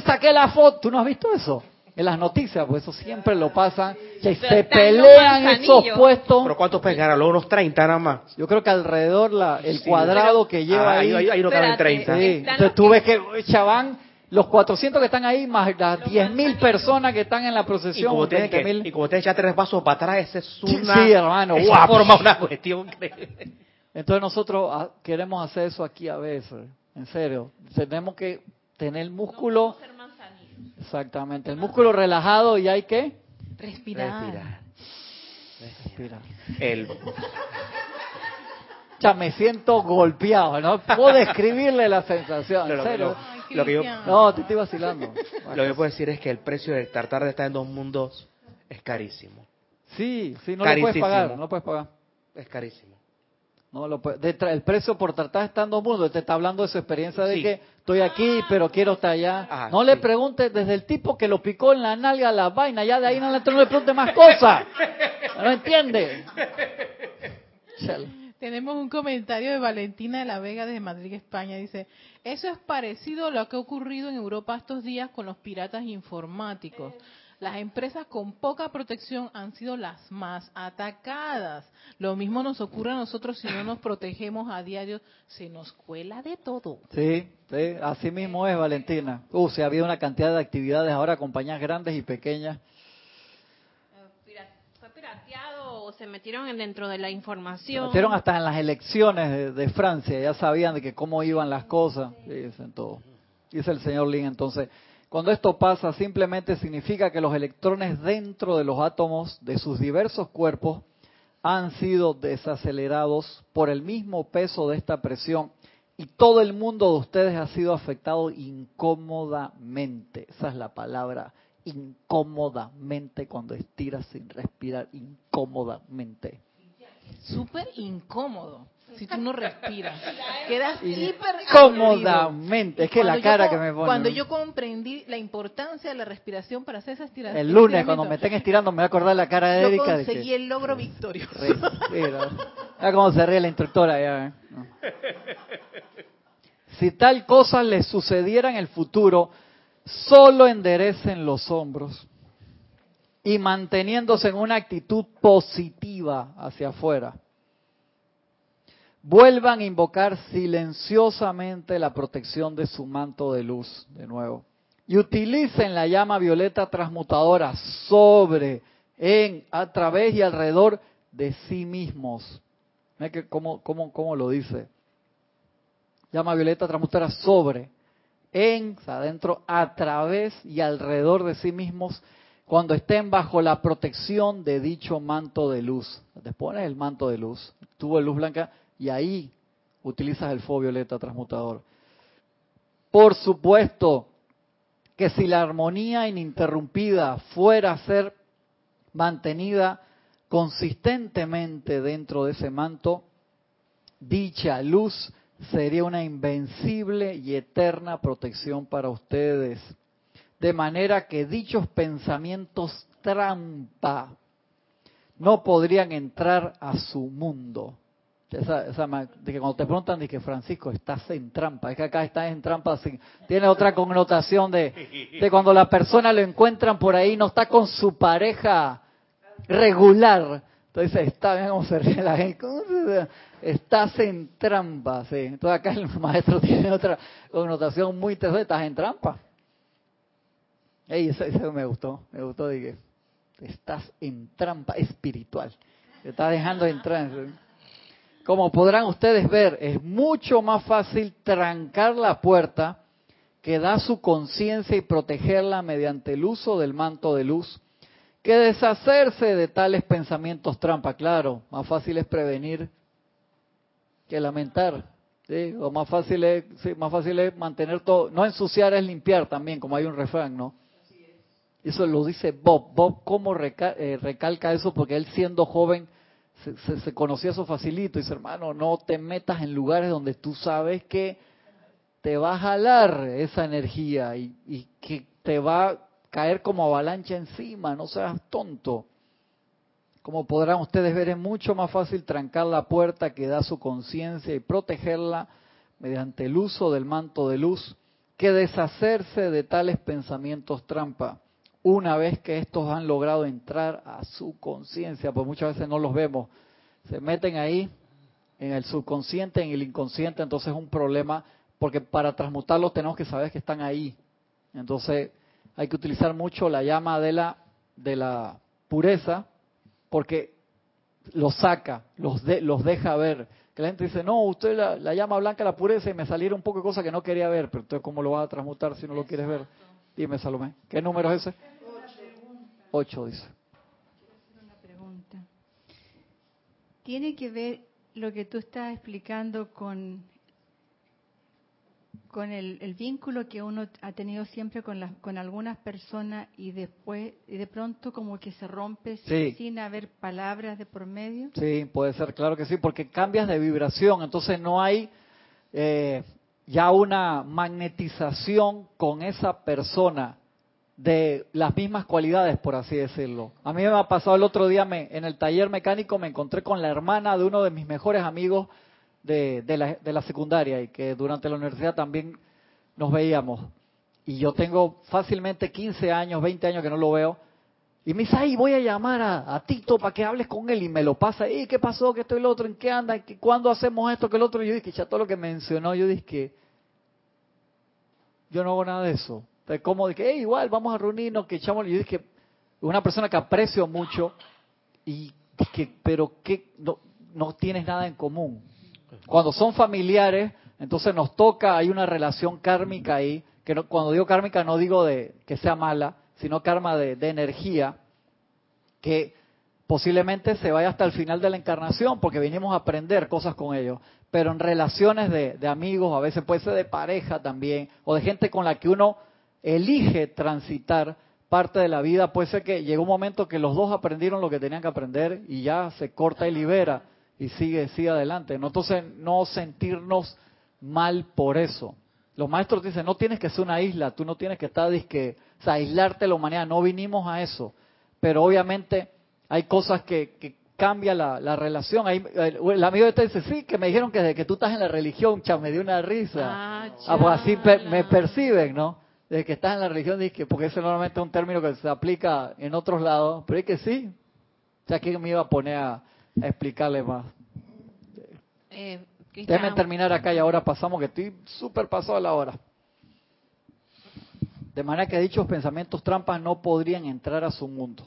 saqué la foto. ¿Tú no has visto eso? En las noticias, pues eso siempre lo pasan, que se pelean esos puestos. ¿Pero cuántos pegarán? ¿Unos 30 nada más? Yo creo que alrededor la, el cuadrado que lleva ah, ahí... Ahí, no caben 30. Entonces tú ves que, chaván, los 400 que están ahí, más las 10.000 personas que están en la procesión. Y como te echa tres pasos para atrás, ese es una... Sí, hermano. Eso forma una cuestión Entonces nosotros ah, queremos hacer eso aquí a veces, en serio. Tenemos que tener músculo... Exactamente. El músculo relajado y hay que respirar. Respirar. El... Ya me siento golpeado, no puedo describirle la sensación. No, lo, que yo, no, te estoy vacilando. Lo que puedo decir es que el precio de tratar de estar en dos mundos es carísimo. Sí, sí, no lo puedes pagar, no lo puedes pagar. Es carísimo. No, lo, el precio por tratar estando mundo, te está hablando de su experiencia de que estoy aquí, pero quiero estar allá. no le preguntes desde el tipo que lo picó en la nalga la vaina, ya de ahí no le, no le pregunte más cosas. ¿No entiende? Tenemos un comentario de Valentina de la Vega desde Madrid, España. Dice, eso es parecido a lo que ha ocurrido en Europa estos días con los piratas informáticos. Las empresas con poca protección han sido las más atacadas. Lo mismo nos ocurre a nosotros si no nos protegemos a diario, se nos cuela de todo. Sí, sí así mismo es, Valentina. Uh, se ha habido una cantidad de actividades ahora, compañías grandes y pequeñas. ¿Fue pirateado o se metieron dentro de la información? Se metieron hasta en las elecciones de, Francia, ya sabían de que cómo iban las cosas. Dicen todo. Dice el señor Lin, entonces cuando esto pasa, simplemente significa que los electrones dentro de los átomos de sus diversos cuerpos han sido desacelerados por el mismo peso de esta presión y todo el mundo de ustedes ha sido afectado incómodamente. Esa es la palabra, incómodamente, cuando estiras sin respirar, incómodamente. Súper incómodo si tú no respiras. Quedas hiper Cómodamente. Es que la cara que me pone. Cuando yo comprendí la importancia de la respiración para hacer esa estiración. El lunes, cuando me estén estirando, me voy a acordar la cara de Erika. Yo conseguí el logro victorioso. Respira. Mira cómo se ríe la instructora ya. ¿eh? Si tal cosa les sucediera en el futuro, solo enderecen los hombros y manteniéndose en una actitud positiva hacia afuera vuelvan a invocar silenciosamente la protección de su manto de luz de nuevo. Y utilicen la llama violeta transmutadora sobre, en, a través y alrededor de sí mismos. ¿Cómo, cómo, lo dice? Llama violeta transmutadora sobre, en, adentro, a través y alrededor de sí mismos cuando estén bajo la protección de dicho manto de luz. Te pones el manto de luz, tubo de luz blanca, y ahí utilizas el fuego violeta transmutador. Por supuesto que si la armonía ininterrumpida fuera a ser mantenida consistentemente dentro de ese manto, dicha luz sería una invencible y eterna protección para ustedes. De manera que dichos pensamientos trampa no podrían entrar a su mundo. Esa, esa, que cuando te preguntan de que Francisco estás en trampa, es que acá estás en trampa, tiene otra connotación de, de cuando la persona lo encuentran por ahí, no está con su pareja regular. Entonces está bien cómo se ríe la gente. Estás en trampa, sí. Entonces acá el maestro tiene otra connotación muy interesante, estás en trampa. Ey, eso, me gustó, me gustó que estás en trampa espiritual. Te estás dejando entrar. Como podrán ustedes ver, es mucho más fácil trancar la puerta que da su conciencia y protegerla mediante el uso del manto de luz, que deshacerse de tales pensamientos trampa. Claro, más fácil es prevenir que lamentar. ¿sí? O más fácil, es, más fácil es mantener todo. No ensuciar es limpiar también, como hay un refrán, ¿no? Eso lo dice Bob. Bob, ¿cómo eh, recalca eso? Porque él siendo joven se, conocía eso facilito. Dice, hermano, no te metas en lugares donde tú sabes que te va a jalar esa energía y que te va a caer como avalancha encima, no seas tonto. Como podrán ustedes ver, es mucho más fácil trancar la puerta que da su conciencia y protegerla mediante el uso del manto de luz que deshacerse de tales pensamientos trampa una vez que estos han logrado entrar a su conciencia, pues muchas veces no los vemos, se meten ahí en el subconsciente, en el inconsciente, entonces es un problema, porque para transmutarlos tenemos que saber que están ahí. Entonces hay que utilizar mucho la llama de la, de la pureza, porque los saca, los, de, los deja ver. Que la gente dice, no, usted la, la llama blanca la pureza y me salieron un poco de cosas que no quería ver, pero entonces ¿cómo lo vas a transmutar si no lo quieres ver? Dime, Salomé, ¿qué número es ese? Ocho, dice. Una pregunta. ¿Tiene que ver lo que tú estás explicando con, con el, vínculo que uno ha tenido siempre con, las, con algunas personas y después, y de pronto como que se rompe sin, haber palabras de por medio? Sí, puede ser, claro que sí, porque cambias de vibración, entonces no hay... Eh, ya una magnetización con esa persona de las mismas cualidades, por así decirlo. A mí me ha pasado el otro día me, en el taller mecánico, me encontré con la hermana de uno de mis mejores amigos de, de, la, de la secundaria y que durante la universidad también nos veíamos. Y yo tengo fácilmente 15 años, 20 años que no lo veo. Y me dice, ay, voy a llamar a, Tito para que hables con él. Y me lo pasa, y ¿qué pasó? ¿Qué esto y lo otro? ¿En qué anda? ¿Cuándo hacemos esto? que el otro? Y yo dije, ya todo lo que mencionó, yo dije yo no hago nada de eso. Entonces, como dije, igual, vamos a reunirnos, que echamos. Yo dije, una persona que aprecio mucho, y que, pero que no, no tienes nada en común. Cuando son familiares, entonces nos toca, hay una relación kármica ahí, que no, cuando digo kármica no digo de que sea mala, sino karma de, de energía, que posiblemente se vaya hasta el final de la encarnación porque venimos a aprender cosas con ellos. Pero en relaciones de, de amigos, a veces puede ser de pareja también, o de gente con la que uno elige transitar parte de la vida, puede ser que llegó un momento que los dos aprendieron lo que tenían que aprender y ya se corta y libera y sigue, sigue adelante. ¿no? Entonces, no sentirnos mal por eso. Los maestros dicen, no tienes que ser una isla, tú no tienes que estar, disque, o sea, aislarte de la humanidad, no vinimos a eso. Pero obviamente hay cosas que, que cambia la, relación. Ahí, el, amigo este dice, sí, que me dijeron que desde que tú estás en la religión, chao, me dio una risa. Ah, ah pues así me perciben, ¿no? Desde que estás en la religión, que porque ese normalmente es un término que se aplica en otros lados, pero es que sí. O sea, ¿quién me iba a poner a, explicarle más? Eh, Déjenme terminar acá y ahora pasamos, que estoy súper pasado a la hora. De manera que dichos pensamientos trampas no podrían entrar a su mundo.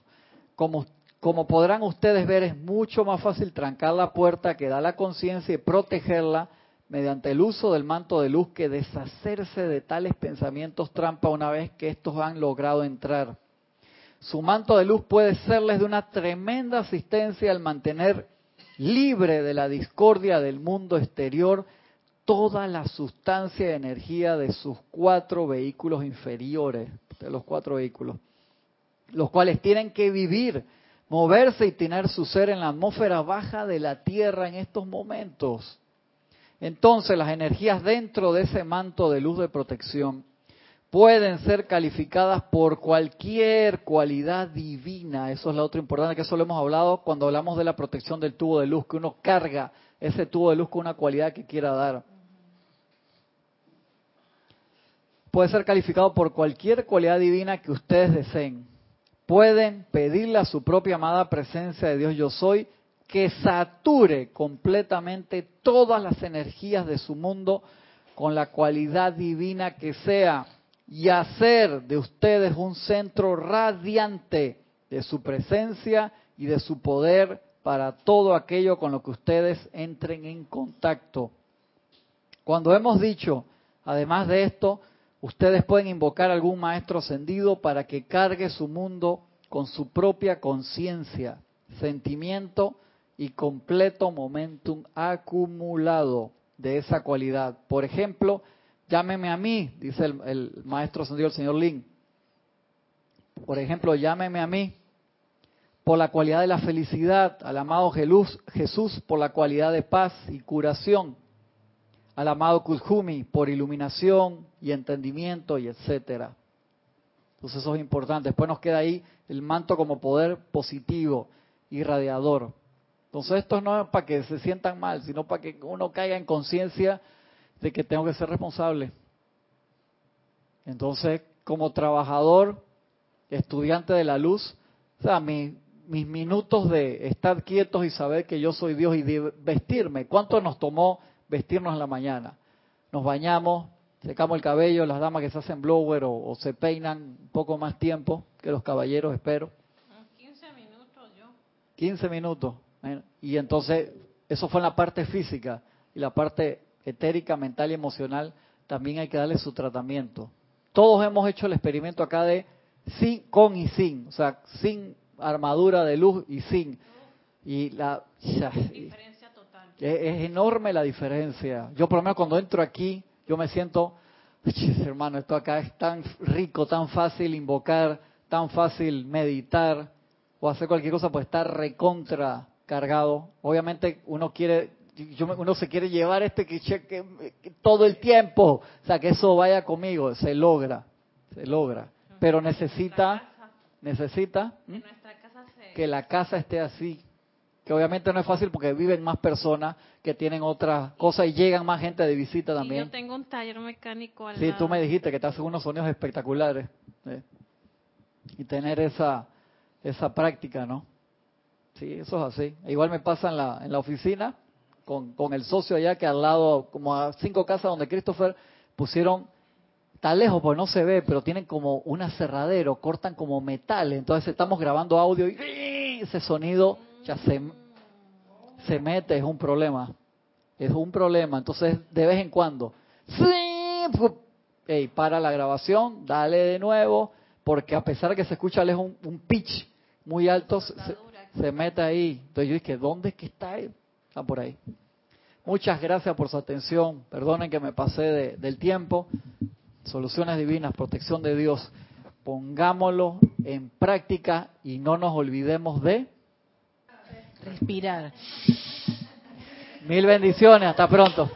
Como como podrán ustedes ver, es mucho más fácil trancar la puerta que da la conciencia y protegerla mediante el uso del manto de luz que deshacerse de tales pensamientos trampa una vez que estos han logrado entrar. Su manto de luz puede serles de una tremenda asistencia al mantener libre de la discordia del mundo exterior toda la sustancia y energía de sus cuatro vehículos inferiores, de los cuatro vehículos, los cuales tienen que vivir moverse y tener su ser en la atmósfera baja de la Tierra en estos momentos. Entonces las energías dentro de ese manto de luz de protección pueden ser calificadas por cualquier cualidad divina. Eso es lo otro importante, que eso lo hemos hablado cuando hablamos de la protección del tubo de luz, que uno carga ese tubo de luz con una cualidad que quiera dar. Puede ser calificado por cualquier cualidad divina que ustedes deseen pueden pedirle a su propia amada presencia de Dios yo soy que sature completamente todas las energías de su mundo con la cualidad divina que sea y hacer de ustedes un centro radiante de su presencia y de su poder para todo aquello con lo que ustedes entren en contacto. Cuando hemos dicho, además de esto, Ustedes pueden invocar algún maestro ascendido para que cargue su mundo con su propia conciencia, sentimiento y completo momentum acumulado de esa cualidad. Por ejemplo, llámeme a mí, dice el, maestro ascendido, el señor Lin. Por ejemplo, llámeme a mí por la cualidad de la felicidad, al amado Jesús por la cualidad de paz y curación, al amado Kuzhumi por iluminación y entendimiento y etcétera. Entonces eso es importante. Después nos queda ahí el manto como poder positivo, irradiador. Entonces esto no es para que se sientan mal, sino para que uno caiga en conciencia de que tengo que ser responsable. Entonces, como trabajador, estudiante de la luz, o sea, mis minutos de estar quietos y saber que yo soy Dios y de vestirme, ¿cuánto nos tomó vestirnos en la mañana. Nos bañamos, secamos el cabello, las damas que se hacen blower o, se peinan un poco más tiempo que los caballeros, espero. 15 minutos yo. 15 minutos. Y entonces, eso fue en la parte física y la parte etérica, mental y emocional, también hay que darle su tratamiento. Todos hemos hecho el experimento acá de sin, con y sin, o sea, sin armadura de luz y sin. Y la... Es, enorme la diferencia. Yo por lo menos cuando entro aquí, yo me siento, hermano, esto acá es tan rico, tan fácil invocar, tan fácil meditar o hacer cualquier cosa, pues estar recontra cargado. Obviamente uno quiere, uno se quiere llevar este que, todo el tiempo, o sea, que eso vaya conmigo, se logra, se logra, pero necesita, necesita que la casa esté así, que obviamente no es fácil porque viven más personas que tienen otras cosas y llegan más gente de visita también. yo tengo un taller mecánico al Sí, tú me dijiste que te haces unos sonidos espectaculares. ¿eh? Y tener esa, esa práctica, ¿no? Sí, eso es así. Igual me pasa en la, en la oficina con, con el socio allá que al lado, como a cinco casas donde Christopher pusieron, está lejos porque no se ve, pero tienen como un aserradero, cortan como metal. Entonces estamos grabando audio y ese sonido ya se, se mete, es un problema. Es un problema. Entonces, de vez en cuando, hey, para la grabación, dale de nuevo, porque a pesar de que se escucha lejos un, pitch muy alto, se mete ahí. Entonces yo dije, ¿dónde es que está él? Está por ahí. Muchas gracias por su atención. Perdonen que me pasé del tiempo. Soluciones divinas, protección de Dios. Pongámoslo en práctica y no nos olvidemos de respirar. Mil bendiciones. Hasta pronto.